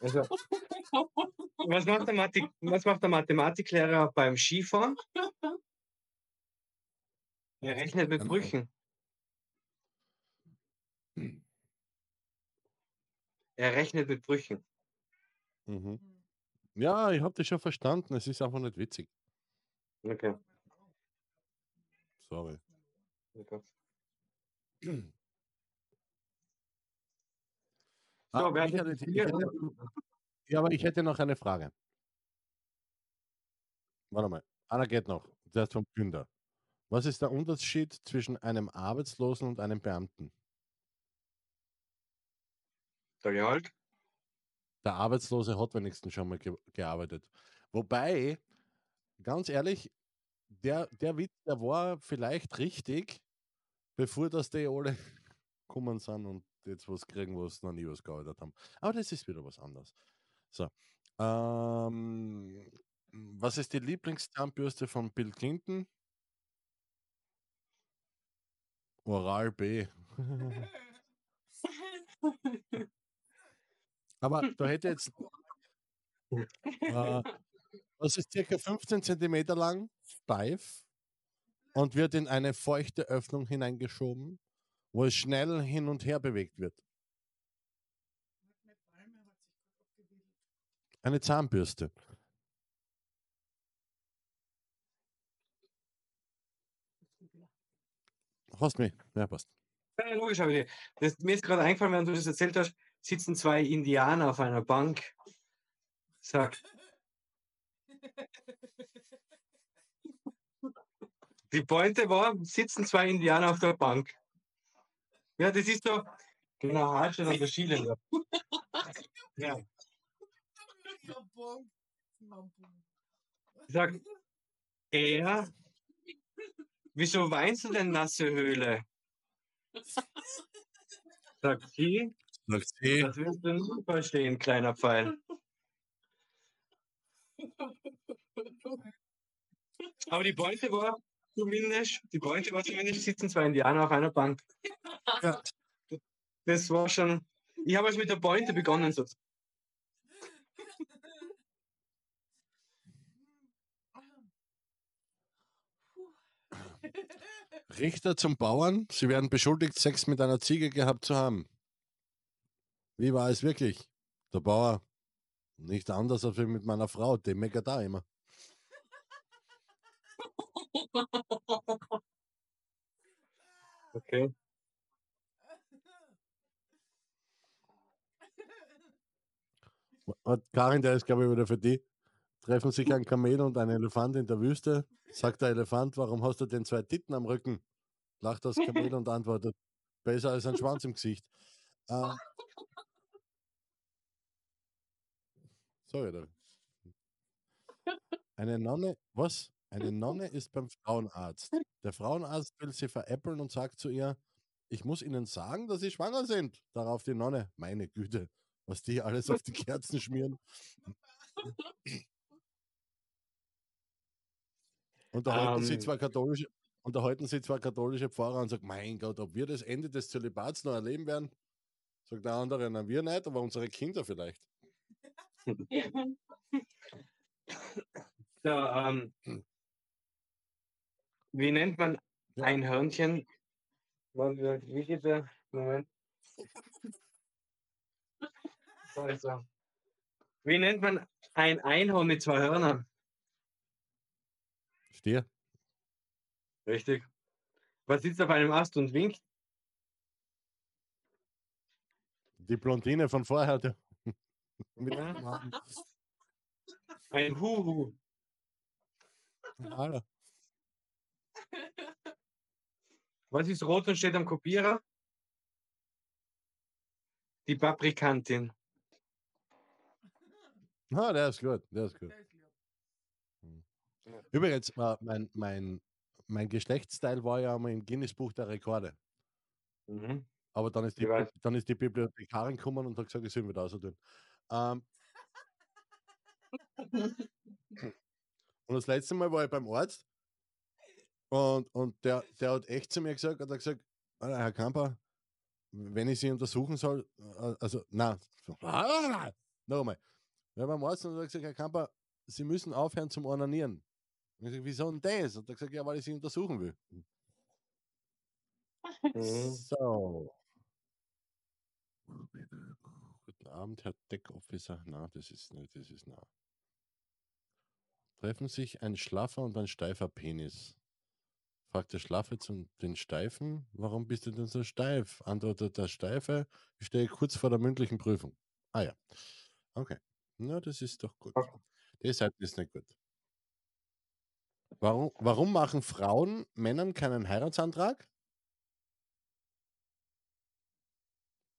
Also, was, macht der Mathematik, was macht der Mathematiklehrer beim Skifahren? Er rechnet mit Ähm, Brüchen. Er rechnet mit Brüchen. Mhm. Ja, ich habe das schon verstanden. Es ist einfach nicht witzig. Okay. Sorry. okay. Ah, So, wer ich hat hätte, jetzt ich hätte, ja, aber ich hätte noch eine Frage. Warte mal. Einer geht noch. Der ist vom Günder. Was ist der Unterschied zwischen einem Arbeitslosen und einem Beamten? Der Gehalt? Der Arbeitslose hat wenigstens schon mal ge gearbeitet. Wobei, ganz ehrlich, der, der Witz, der war vielleicht richtig, bevor das die alle gekommen sind und jetzt was kriegen, was noch nie was gearbeitet haben. Aber das ist wieder was anderes. So. Ähm, was ist die Lieblingszahnbürste von Bill Clinton? Oral B. Aber da hätte jetzt. Äh, das ist circa 15 cm lang, steif und wird in eine feuchte Öffnung hineingeschoben, wo es schnell hin und her bewegt wird. Eine Zahnbürste. Hast mich? Ja, passt. Ja, logisch, aber die- das, mir ist gerade eingefallen, während du das erzählt hast, sitzen zwei Indianer auf einer Bank. Sag. Die Pointe war, sitzen zwei Indianer auf der Bank. Ja, das ist so genau Hartstein an der Skilände. Ja. Ich sag, er, wieso weinst du denn nasse Höhle? Sagt sie, Sagt sie, das wirst du nie verstehen, kleiner Pfeil. Aber die Pointe war zumindest, die Pointe war zumindest, sitzen zwei Indianer auf einer Bank. Ja. Das war schon, ich habe es mit der Pointe begonnen. So. Richter zum Bauern, Sie werden beschuldigt, Sex mit einer Ziege gehabt zu haben. Wie war es wirklich? Der Bauer, nicht anders als mit meiner Frau, dem meckert da immer. Okay. Hat Karin, der ist, glaube ich, wieder für die. Treffen sich ein Kamel und ein Elefant in der Wüste. Sagt der Elefant, warum hast du denn zwei Titten am Rücken? Lacht das Kamel und antwortet, besser als ein Schwanz im Gesicht. Äh, sorry, da. Eine Nonne, was? Eine Nonne ist beim Frauenarzt. Der Frauenarzt will sie veräppeln und sagt zu ihr, ich muss Ihnen sagen, dass Sie schwanger sind. Darauf die Nonne, meine Güte, was die alles auf die Kerzen schmieren. Unterhalten sie Ähm. zwar katholische, unterhalten sie zwar katholische Pfarrer und sagen, mein Gott, ob wir das Ende des Zölibats noch erleben werden? Sagt der andere, na wir nicht, aber unsere Kinder vielleicht. So, ähm, wie nennt man ein Hörnchen? Wie geht der? Moment. Also, wie nennt man ein Einhorn mit zwei Hörnern? Stier? Richtig. Was sitzt auf einem Ast und winkt? Die Blondine von vorher. Der mit. Ein Huhu. Alter. Was ist rot und steht am Kopierer? Die Paprikantin. Ah, der ist gut, der ist gut. Übrigens, äh, mein, mein, mein Geschlechtsteil war ja einmal im Guinness-Buch der Rekorde. Mhm. Aber dann ist die, dann ist die Bibliothekarin gekommen und hat gesagt, ich soll wieder aussehen. Ähm, und das letzte Mal war ich beim Arzt und, und der, der hat echt zu mir gesagt, hat er gesagt, "Ah, Herr Kamper, wenn ich Sie untersuchen soll, äh, also, na, nochmal. Ja, beim Arzt und hat gesagt, Herr Kamper, Sie müssen aufhören zum Ornanieren. Und ich sage, wieso denn das? Und er hat gesagt, ja, weil ich Sie untersuchen will. Mhm. So. Guten Abend, Herr Deckofficer. Na, das ist nicht, das ist nah. Treffen sich ein schlaffer und ein steifer Penis. Fragt der Schlaffe zum den Steifen, warum bist du denn so steif? Antwortet der Steife, ich stehe kurz vor der mündlichen Prüfung. Ah ja. Okay. Na, das ist doch gut. Seite ist nicht gut. Warum, warum machen Frauen Männern keinen Heiratsantrag?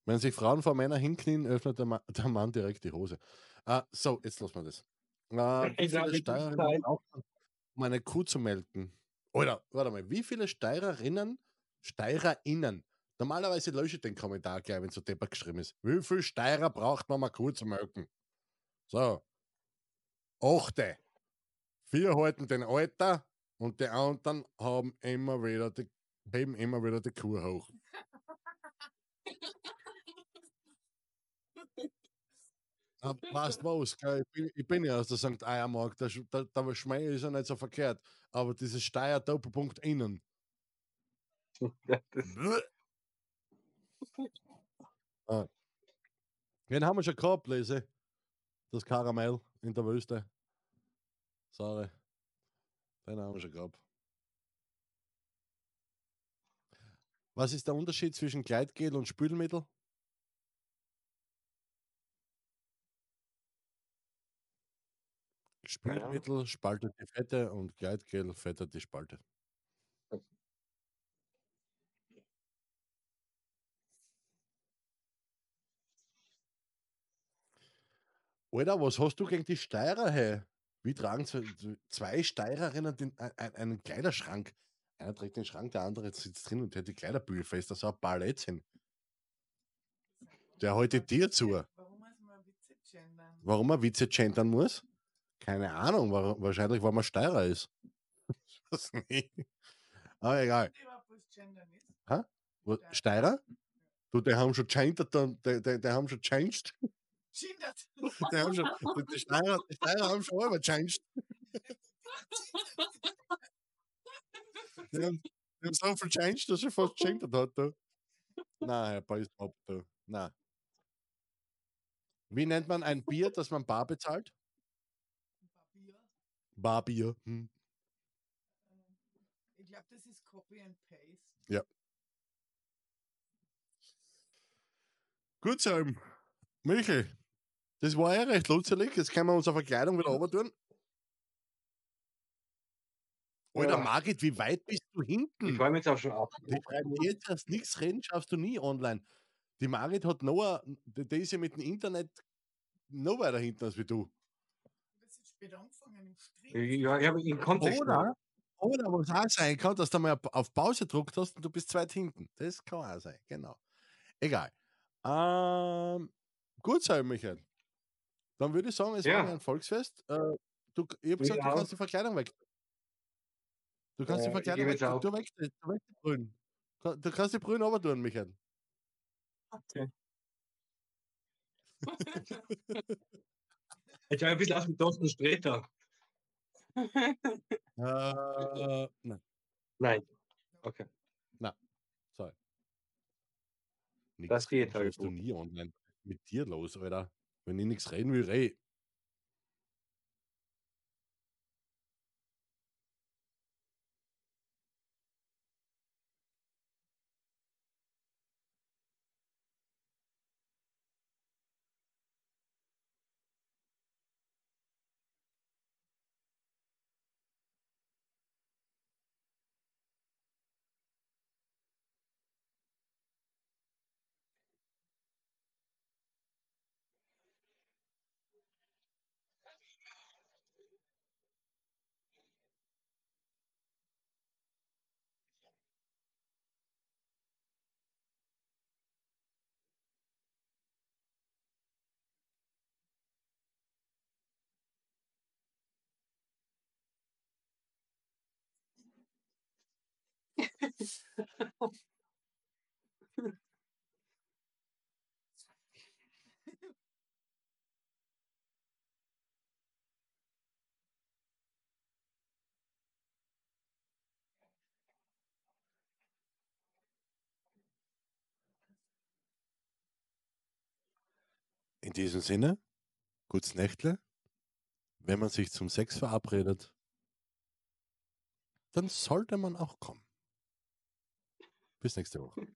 Wenn sich Frauen vor Männer hinknien, öffnet der, Ma der Mann direkt die Hose. Äh, so, jetzt lassen wir das. Wie Ich viele braucht man, um eine Kuh zu melken? Oder, warte mal, wie viele Steirerinnen, Steirerinnen, normalerweise lösche ich den Kommentar gleich, wenn so deppert geschrieben ist. Wie viel Steirer braucht man, Kuh zu melken? So. Achte. Vier halten den Alter und die anderen haben immer wieder die, heben immer wieder die Kuh hoch. Ah, Passt was, gell? Ich, bin, ich bin ja aus der St. Eiermark, da, sch- da, da Schmäh ist ja nicht so verkehrt, aber dieses Steier Doppelpunkt innen. Ah. Den haben wir schon gehabt, lese. Das Karamell in der Wüste. Sorry. Den haben wir schon gehabt. Was ist der Unterschied zwischen Gleitgel und Spülmittel? Spülmittel spaltet die Fette und Gleitgel fettet die Spalte. Alter, was hast du gegen die Steirer, hey? Wie tragen zwei, Steirerinnen den, ein, ein- einen Kleiderschrank? Einer trägt den Schrank, der andere sitzt drin und hält die Kleiderbügel fest. Das ist ein Ballettchen. Der heute dir zu. Warum muss man er Witze gendern muss? Keine Ahnung, wa- wahrscheinlich, weil man Steirer ist. Was nicht. Aber egal. Ist? Wo- Steirer? Du, die haben schon dann- die, die, die haben schon changed. Die, haben schon, die, die, Steirer, die Steirer haben schon immer changed. Die haben, die haben so viel changed, dass er fast gendert hat. Du. Nein, Herr Beisbab, du. Nein. Wie nennt man ein Bier, das man bar bezahlt? Barbier. Hm. Ich glaube, das ist Copy and Paste. Gut, Sam. Michel, das war ja recht lustig. Jetzt können wir unsere Verkleidung wieder runter tun. Alter, Ja. Margit, wie weit bist du Ich hinten? freue mich jetzt auch schon ab. Die schreiben jetzt erst nichts reden, schaffst du nie online. Die Margit hat noch, ein- die, die ist ja mit dem Internet noch weiter hinten als wie du. Spät angefangen im Strich. Ja, ich habe in Kontext. Oder, oder was auch sein kann, dass du mal auf Pause gedruckt hast und du bist zu weit hinten. Das kann auch sein, genau. Egal. Ähm, gut sein, Michael. Dann würde ich sagen, es Ja. war ein Volksfest. Äh, du, ich habe gesagt, du kannst die Verkleidung weg. Du kannst Äh, die Verkleidung weg. Du, weg, du weg die Brühen. Du du kannst die Brühen aber tun, Michael. Okay. Ich schaue ein bisschen aus wie Thorsten Sträter. Äh, nein, Nein. Okay. sorry. Nix Das geht halt du nie online. Mit dir los, Alter. Wenn ich nichts reden will, rede. In diesem Sinne, gutes Nächtle. Wenn man sich zum Sex verabredet, dann sollte man auch kommen. Bis nächste Woche.